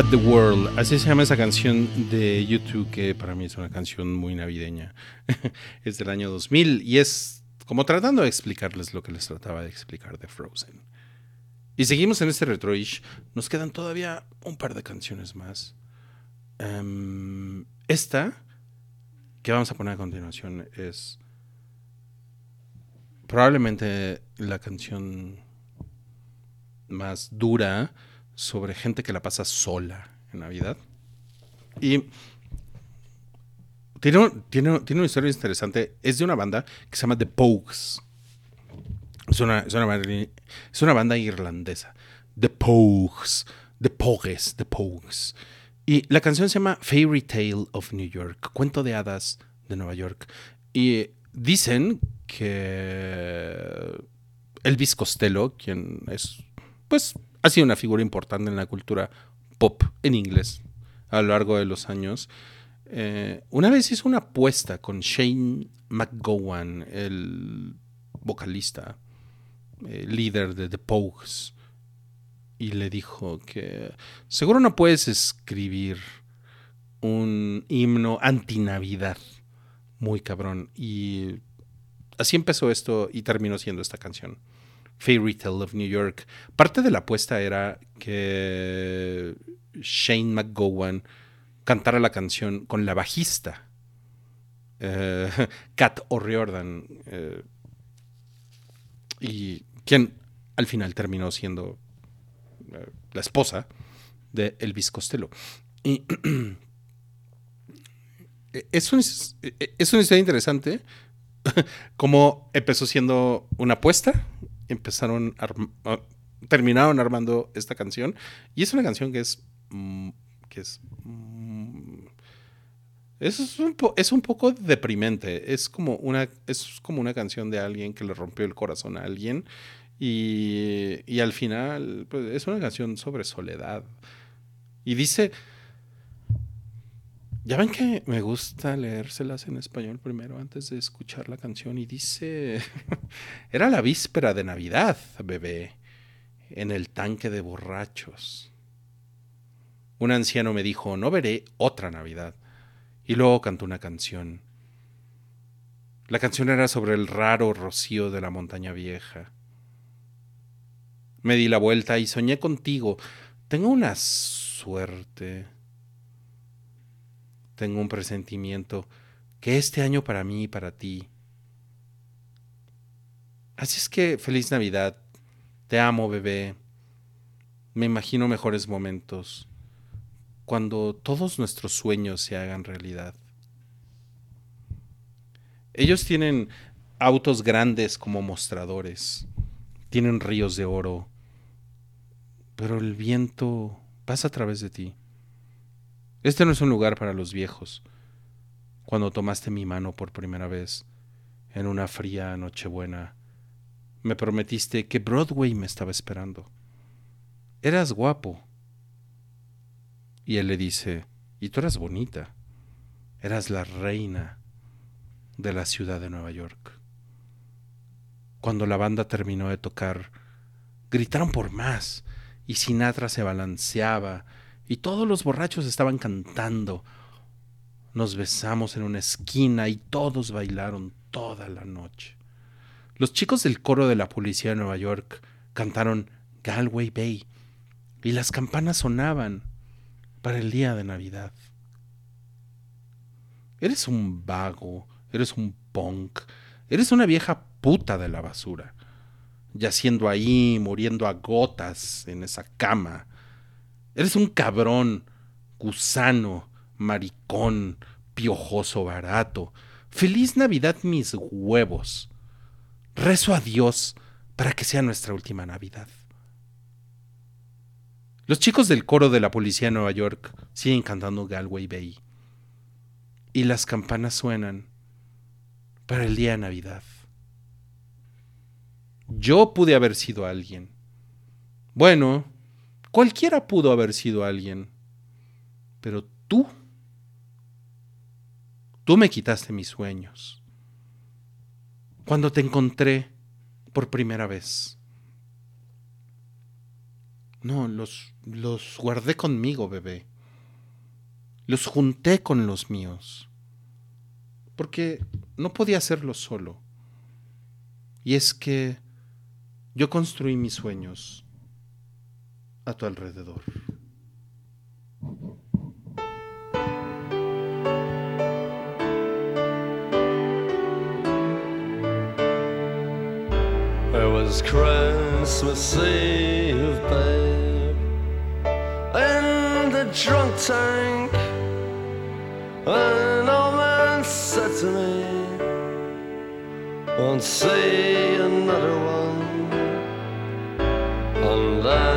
The World, así se llama esa canción de YouTube que para mí es una canción muy navideña. *laughs* es del año 2000 y es como tratando de explicarles lo que les trataba de explicar de Frozen. Y seguimos en este retroish. Nos quedan todavía un par de canciones más. Em, esta que vamos a poner a continuación es probablemente la canción más dura sobre gente que la pasa sola en Navidad. Y tiene, tiene, tiene una historia interesante. Es de una banda que se llama The Pogues. Es una, es una, una banda irlandesa. The Pogues. The Pogues. The Pogues. Y la canción se llama Fairy Tale of New York. Cuento de hadas de Nueva York. Y dicen que Elvis Costello, quien es, pues, ha sido una figura importante en la cultura pop en inglés a lo largo de los años, eh, una vez hizo una apuesta con Shane McGowan, el vocalista, eh, líder de The Pogues, y le dijo que seguro no puedes escribir un himno anti-Navidad muy cabrón. Y así empezó esto y terminó siendo esta canción. Fairy Tale of New York. Parte de la apuesta era que Shane McGowan cantara la canción con la bajista, eh, *laughs* Kat O'Riordan, eh, y quien al final terminó siendo eh, la esposa de Elvis Costello. Y *clears throat* es, un- es una historia interesante. *laughs* Como empezó siendo una apuesta, empezaron ah, terminaron armando esta canción. Y es una canción que es mm, que es mm, es un, es un poco deprimente. Es como una es como una canción de alguien que le rompió el corazón a alguien. Y, y al final pues, es una canción sobre soledad. Y dice ya ven que me gusta leérselas en español primero antes de escuchar la canción y dice, *laughs* era la víspera de Navidad, bebé, en el tanque de borrachos. Un anciano me dijo, no veré otra Navidad. Y luego cantó una canción. La canción era sobre el raro rocío de la montaña vieja. Me di la vuelta y soñé contigo. Tengo una suerte tengo un presentimiento que este año para mí y para ti. Así es que feliz Navidad. Te amo, bebé. Me imagino mejores momentos cuando todos nuestros sueños se hagan realidad. Ellos tienen autos grandes como mostradores, tienen ríos de oro, pero el viento pasa a través de ti. Este no es un lugar para los viejos. Cuando tomaste mi mano por primera vez, en una fría nochebuena, me prometiste que Broadway me estaba esperando. Eras guapo. Y él le dice, y tú eras bonita. Eras la reina de la ciudad de Nueva York. Cuando la banda terminó de tocar, gritaron por más, y Sinatra se balanceaba, y todos los borrachos estaban cantando. Nos besamos en una esquina y todos bailaron toda la noche. Los chicos del coro de la policía de Nueva York cantaron Galway Bay y las campanas sonaban para el día de Navidad. Eres un vago, eres un punk, eres una vieja puta de la basura, yaciendo ahí, muriendo a gotas en esa cama. Eres un cabrón, gusano, maricón, piojoso barato. Feliz Navidad mis huevos. Rezo a Dios para que sea nuestra última Navidad. Los chicos del coro de la policía de Nueva York siguen cantando Galway Bay. Y las campanas suenan para el día de Navidad. Yo pude haber sido alguien. Bueno, cualquiera pudo haber sido alguien. Pero tú, tú me quitaste mis sueños. Cuando te encontré por primera vez. No, los, los guardé conmigo, bebé. Los junté con los míos. Porque no podía hacerlo solo. Y es que yo construí mis sueños a tu alrededor. It was Christmas Eve, babe, in the drunk tank. An old man said to me, Won't see another one. And then he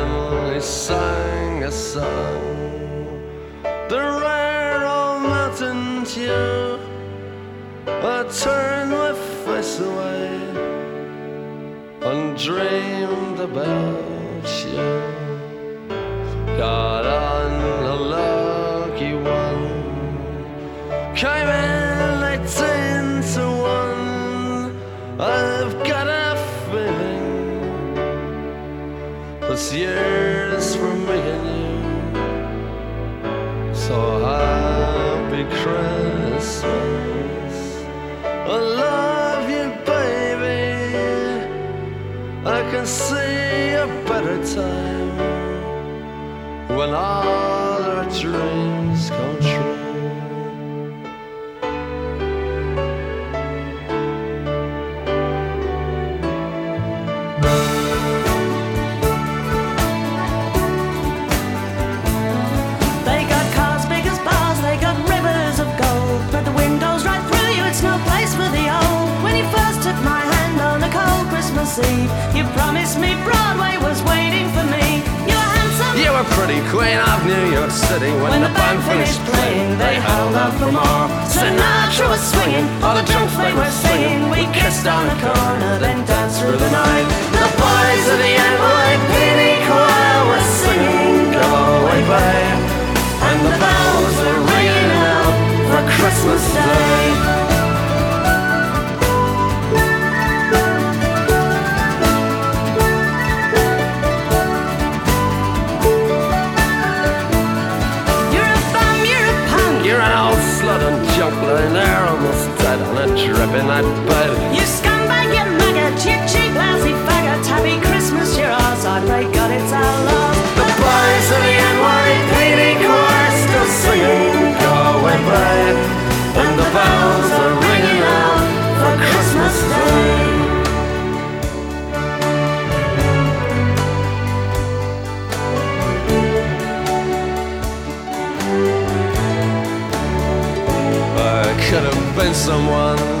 sang a song, the rare old mountain dew. I turned my face away and dreamed about you. Got on a lucky one, came in eighteen to one. I've got a feeling this year's my hand on a cold Christmas Eve, you promised me Broadway was waiting were pretty queen of New York City when, the band finished playing. They held out for more. Sinatra was swinging, all the drunks they were singing. We kissed on the corner, then danced through the night. The boys of the NYPD choir were singing, "Go away, babe," and the bells were ringing out for Christmas Day. On a drip in that bed. You scumbag, you maggot, you cheap, lousy faggot. Happy Christmas, you're ours. I pray God it's our love. The boys of the NYPD choir still singing Go away, babe And the bells are ringing out for Christmas Day I could have been someone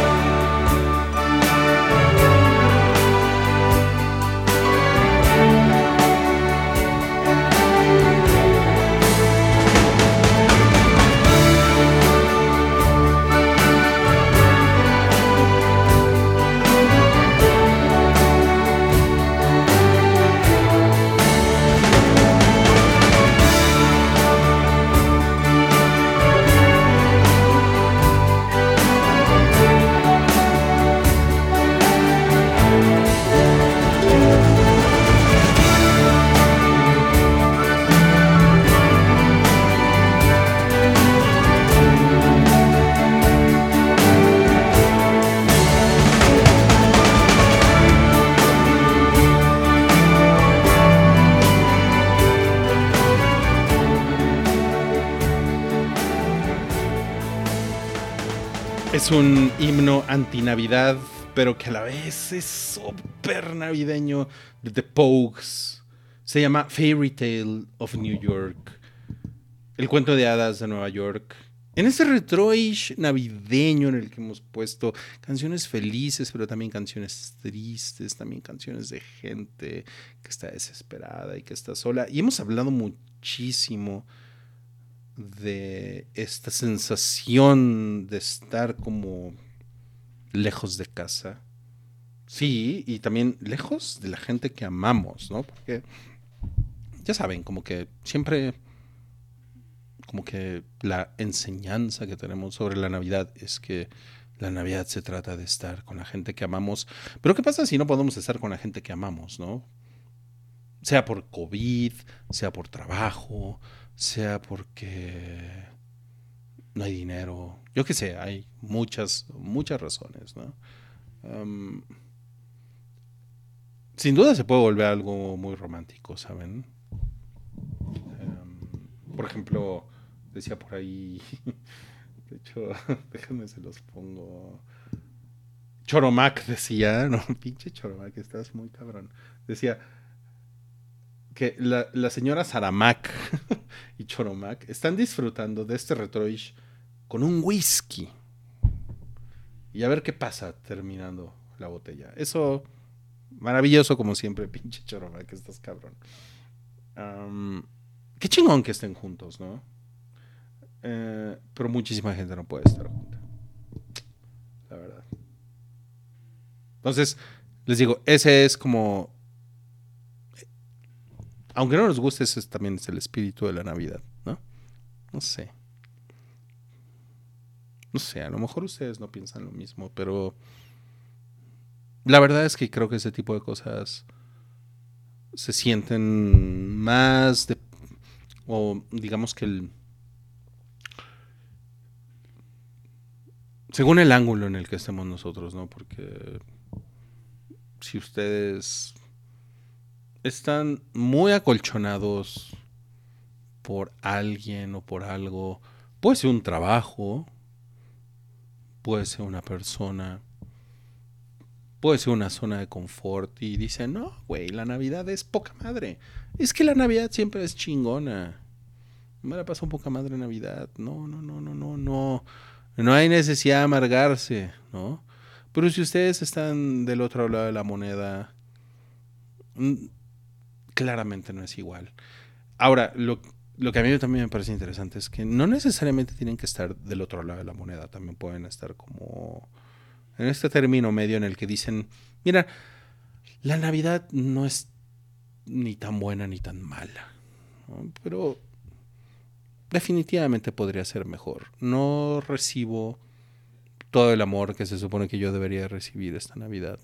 Es un himno antinavidad, pero que a la vez es súper navideño de The Pogues. Se llama Fairy Tale of New York. El cuento de hadas de Nueva York. En ese retroish navideño en el que hemos puesto canciones felices, pero también canciones tristes, también canciones de gente que está desesperada y que está sola. Y hemos hablado muchísimo de esta sensación de estar como lejos de casa. Sí, y también lejos de la gente que amamos, ¿no? Porque ya saben, como que siempre como que la enseñanza que tenemos sobre la Navidad es que la Navidad se trata de estar con la gente que amamos. Pero ¿qué pasa si no podemos estar con la gente que amamos, no? Sea por COVID, sea por trabajo, sea porque no hay dinero. Yo qué sé, hay muchas, muchas razones, ¿no? Sin duda se puede volver algo muy romántico, ¿saben? Por ejemplo, decía por ahí, *laughs* de hecho, *laughs* déjenme se los pongo. Choromac decía, *laughs* no, pinche Choromac, estás muy cabrón. Decía que la, la señora Saramac y Choromac están disfrutando de este retroish con un whisky. Y a ver qué pasa terminando la botella. Eso, maravilloso como siempre, *laughs* pinche Choromac, estás cabrón. Qué chingón que estén juntos, ¿no? Eh, pero muchísima gente no puede estar junta. La verdad. Entonces, les digo, ese es como. Aunque no nos guste, ese es también es el espíritu de la Navidad, ¿no? No sé. No sé, a lo mejor ustedes no piensan lo mismo, pero. La verdad es que creo que ese tipo de cosas se sienten más de. O digamos que el. según el ángulo en el que estemos nosotros, ¿no? Porque si ustedes están muy acolchonados por alguien o por algo, puede ser un trabajo, puede ser una persona, puede ser una zona de confort y dicen, no, güey, la Navidad es poca madre. Es que la Navidad siempre es chingona. Me la paso poca madre Navidad. No, no, no, no, no, no. No hay necesidad de amargarse, ¿no? Pero si ustedes están del otro lado de la moneda, claramente no es igual. Ahora, lo, lo que a mí también me parece interesante es que no necesariamente tienen que estar del otro lado de la moneda, también pueden estar como en este término medio en el que dicen, mira, la Navidad no es ni tan buena ni tan mala, pero definitivamente podría ser mejor. No recibo todo el amor que se supone que yo debería recibir esta Navidad.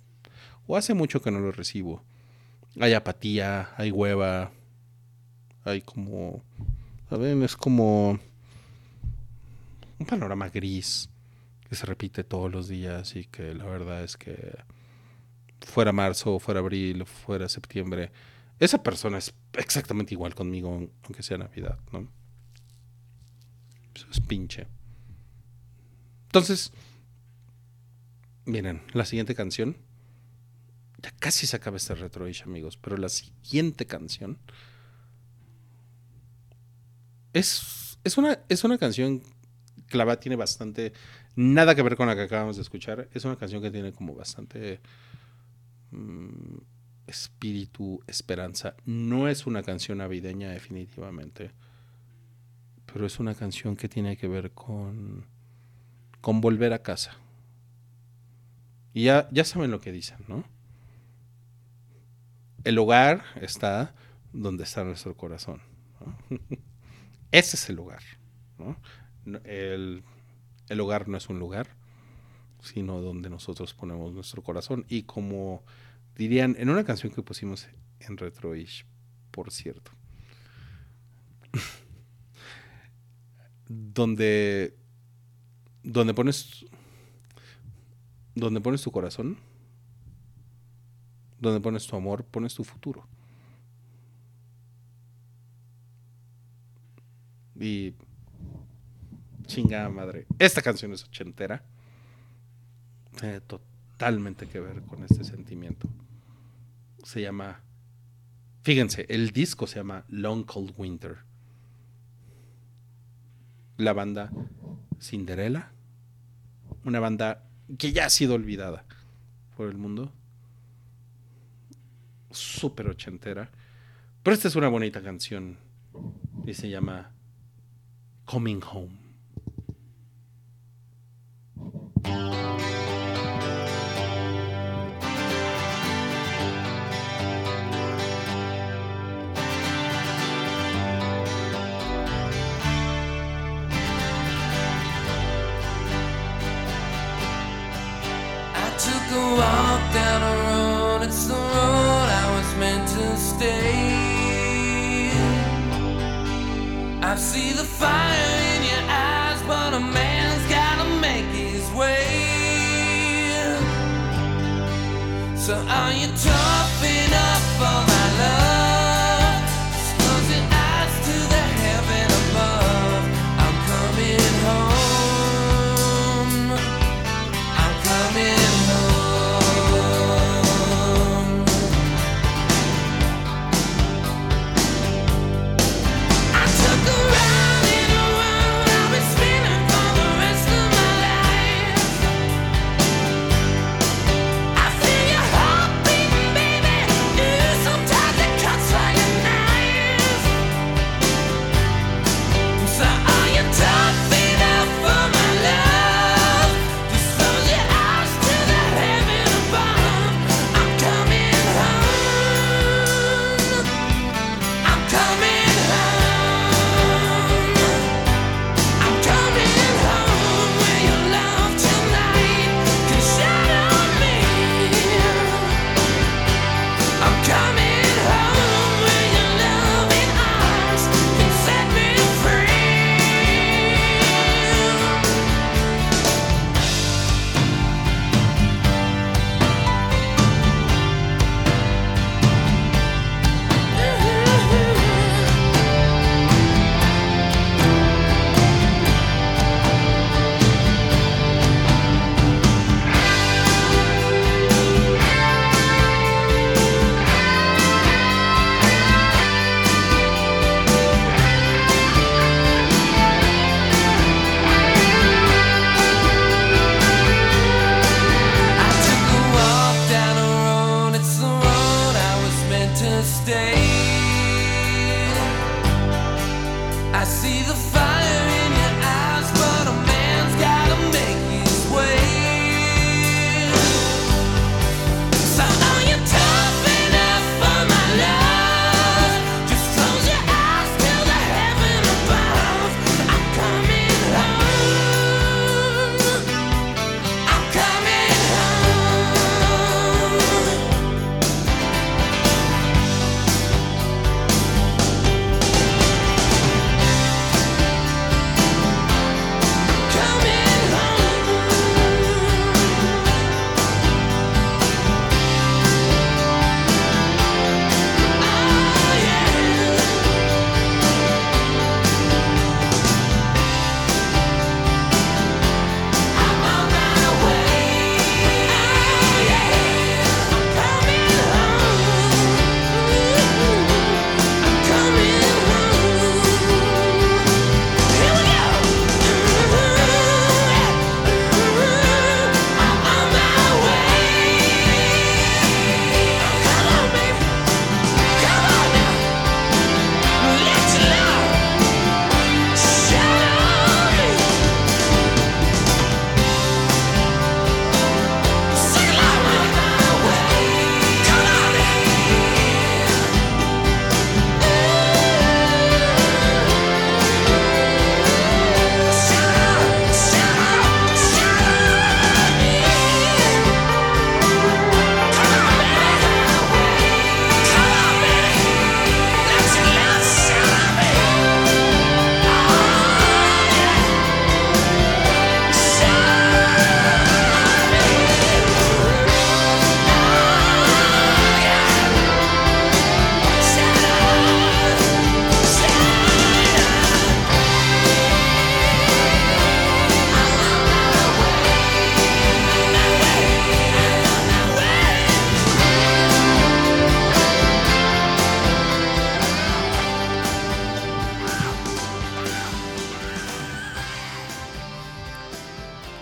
O hace mucho que no lo recibo. Hay apatía, hay hueva, hay como, ¿saben? Es como un panorama gris que se repite todos los días y que la verdad es que fuera marzo, fuera abril, fuera septiembre, esa persona es exactamente igual conmigo, aunque sea Navidad, ¿no? Eso es pinche. Entonces, miren, la siguiente canción. Ya casi se acaba este retroish, amigos, pero la siguiente canción es, es, una, es una canción que la verdad tiene bastante. Nada que ver con la que acabamos de escuchar. Es una canción que tiene como bastante. mm, espíritu, esperanza. No es una canción navideña, definitivamente. Pero es una canción que tiene que ver con. con volver a casa. Y ya, ya saben lo que dicen, ¿no? El hogar está donde está nuestro corazón. *laughs* Ese es el lugar. ¿no? El hogar no es un lugar, sino donde nosotros ponemos nuestro corazón. Y como dirían en una canción que pusimos en Retroish, por cierto, *laughs* donde, donde pones donde pones tu corazón, donde pones tu amor, pones tu futuro. Y chingada madre. Esta canción es ochentera. Tiene totalmente que ver con este sentimiento. Se llama. Fíjense, el disco se llama Long Cold Winter. La banda Cinderella. Una banda que ya ha sido olvidada por el mundo. Súper ochentera. Pero esta es una bonita canción. Y se llama Coming Home. I see the fire in your eyes, but a man's gotta make his way. So are you tough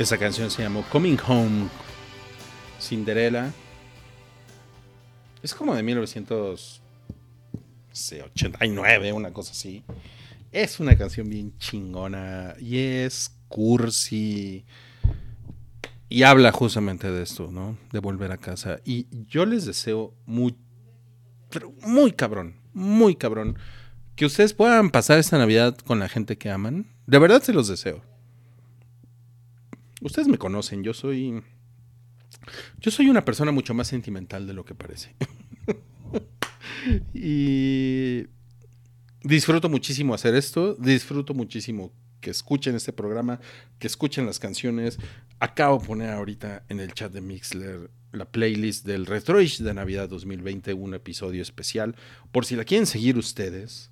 Esa canción se llamó Coming Home Cinderella. Es como de 1989, una cosa así. Es una canción bien chingona y es cursi. Y habla justamente de esto, ¿no? De volver a casa. Y yo les deseo muy, pero muy cabrón, muy cabrón, que ustedes puedan pasar esta Navidad con la gente que aman. De verdad se los deseo. Ustedes me conocen, yo soy. Yo soy una persona mucho más sentimental de lo que parece. *laughs* y disfruto muchísimo hacer esto. Disfruto muchísimo que escuchen este programa, que escuchen las canciones. Acabo de poner ahorita en el chat de Mixler la playlist del Retroish de Navidad 2020, un episodio especial. Por si la quieren seguir ustedes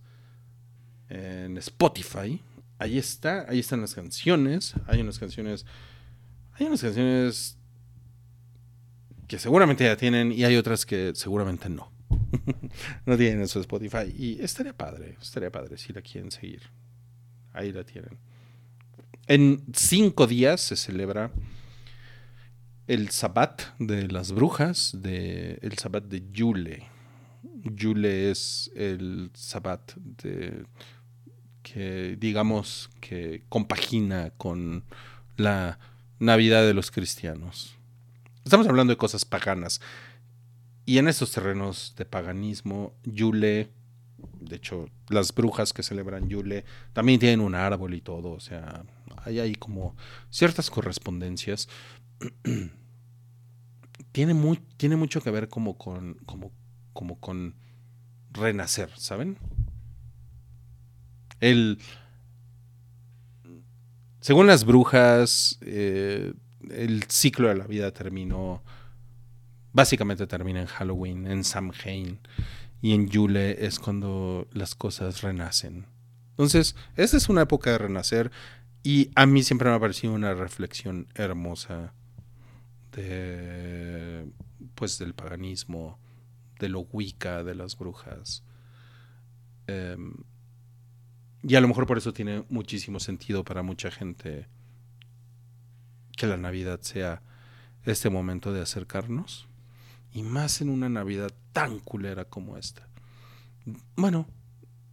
en Spotify, ahí está, ahí están las canciones. Hay unas canciones, hay unas canciones que seguramente ya tienen y hay otras que seguramente no. *laughs* no tienen en su Spotify. Y estaría padre, estaría padre si la quieren seguir. Ahí la tienen. En cinco días se celebra el Sabbat de las brujas, de, el Sabbat de Yule. Yule es el Sabbat de, que digamos que compagina con la Navidad de los cristianos. Estamos hablando de cosas paganas. Y en estos terrenos de paganismo, Yule, de hecho, las brujas que celebran Yule también tienen un árbol y todo, o sea, hay ahí como ciertas correspondencias. *clears throat* tiene, muy, tiene mucho que ver como con, como, como con renacer, ¿saben? El, según las brujas, eh, el ciclo de la vida terminó, básicamente termina en Halloween, en Samhain, y en Yule es cuando las cosas renacen. Entonces, esta es una época de renacer y a mí siempre me ha parecido una reflexión hermosa de, pues, del paganismo, de lo Wicca, de las brujas. Em, y a lo mejor por eso tiene muchísimo sentido para mucha gente que la Navidad sea este momento de acercarnos. Y más en una Navidad tan culera como esta. Bueno,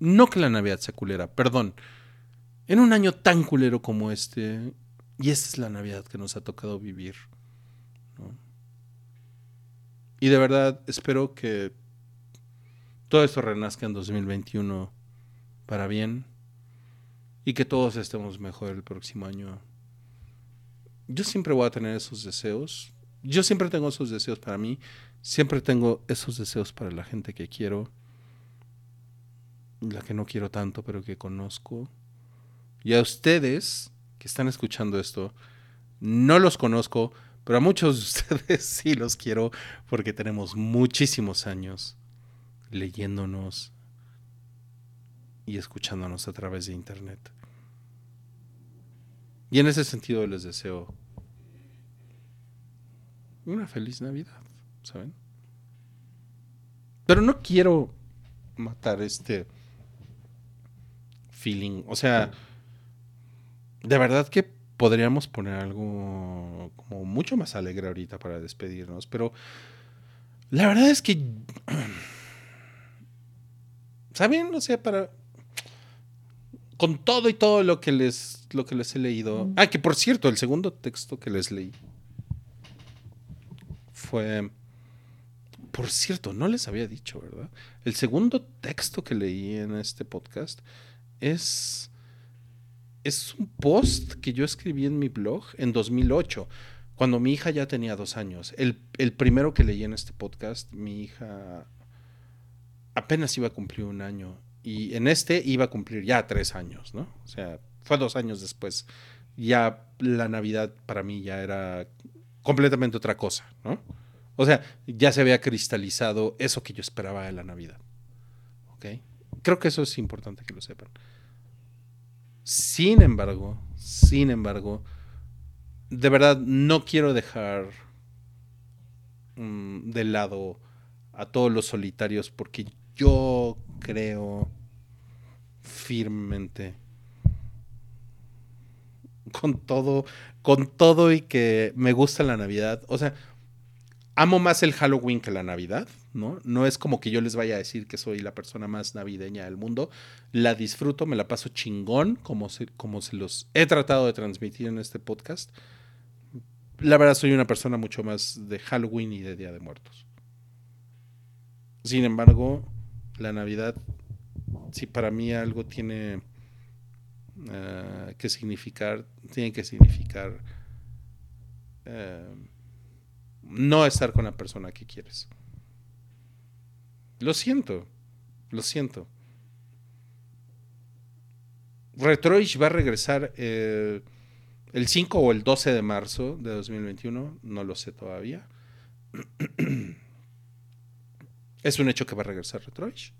no que la Navidad sea culera, perdón. En un año tan culero como este, y esta es la Navidad que nos ha tocado vivir. Y de verdad espero que todo esto renazca en 2021 para bien y que todos estemos mejor el próximo año. Yo siempre voy a tener esos deseos. Yo siempre tengo esos deseos para mí. Siempre tengo esos deseos para la gente que quiero. La que no quiero tanto, pero que conozco. Y a ustedes que están escuchando esto, no los conozco, pero a muchos de *laughs* ustedes sí los quiero porque tenemos muchísimos años leyéndonos y escuchándonos a través de internet. Y en ese sentido les deseo una feliz Navidad, ¿saben? Pero no quiero matar este feeling, o sea, de verdad que podríamos poner algo como mucho más alegre ahorita para despedirnos, pero la verdad es que, *clears throat* ¿saben? O sea, para... Con todo y todo lo que les, lo que les he leído. Ah, que por cierto, el segundo texto que les leí fue... Por cierto, no les había dicho, ¿verdad? El segundo texto que leí en este podcast es es un post que yo escribí en mi blog en 2008, cuando mi hija ya tenía dos años. El, el primero que leí en este podcast, mi hija apenas iba a cumplir un año. Y en este iba a cumplir ya tres años, ¿no? O sea, fue dos años después. Ya la Navidad para mí ya era completamente otra cosa, ¿no? O sea, ya se había cristalizado eso que yo esperaba de la Navidad. ¿Ok? Creo que eso es importante que lo sepan. Sin embargo, sin embargo, de verdad no quiero dejar mm, de lado a todos los solitarios porque yo creo firmemente con todo, con todo y que me gusta la Navidad. O sea, amo más el Halloween que la Navidad, ¿no? No es como que yo les vaya a decir que soy la persona más navideña del mundo. La disfruto, me la paso chingón, como se, como se los he tratado de transmitir en este podcast. La verdad, soy una persona mucho más de Halloween y de Día de Muertos. Sin embargo, la Navidad, si para mí algo tiene eh, que significar, tiene que significar eh, no estar con la persona que quieres. Lo siento, lo siento. Retroish va a regresar eh, el 5 o el 12 de marzo de 2021, no lo sé todavía. *clears throat* es un hecho que va a regresar Retroish.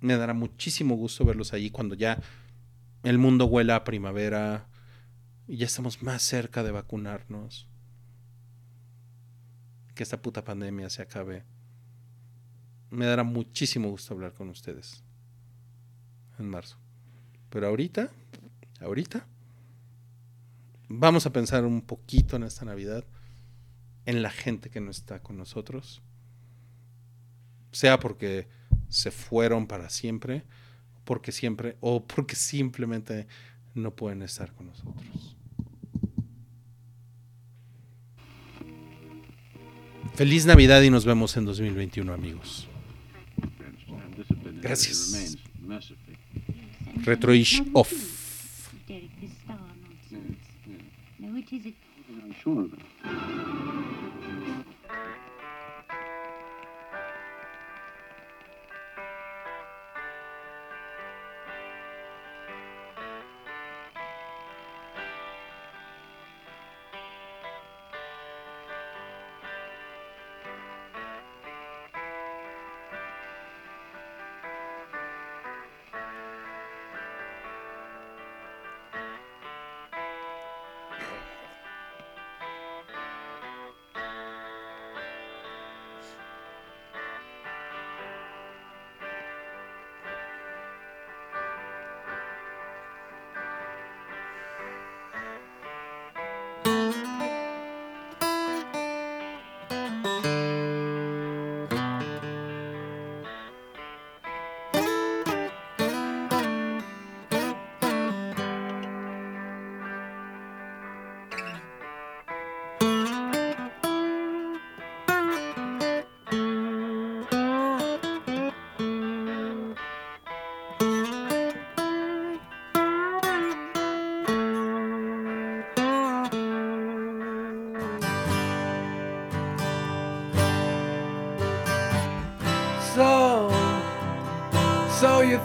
Me dará muchísimo gusto verlos allí cuando ya el mundo huela a primavera y ya estamos más cerca de vacunarnos. Que esta puta pandemia se acabe. Me dará muchísimo gusto hablar con ustedes en marzo. Pero ahorita, ahorita, vamos a pensar un poquito en esta Navidad, en la gente que no está con nosotros, sea porque se fueron para siempre, porque siempre, o porque simplemente no pueden estar con nosotros. Feliz Navidad y nos vemos en 2021, amigos. Gracias. Retroish off.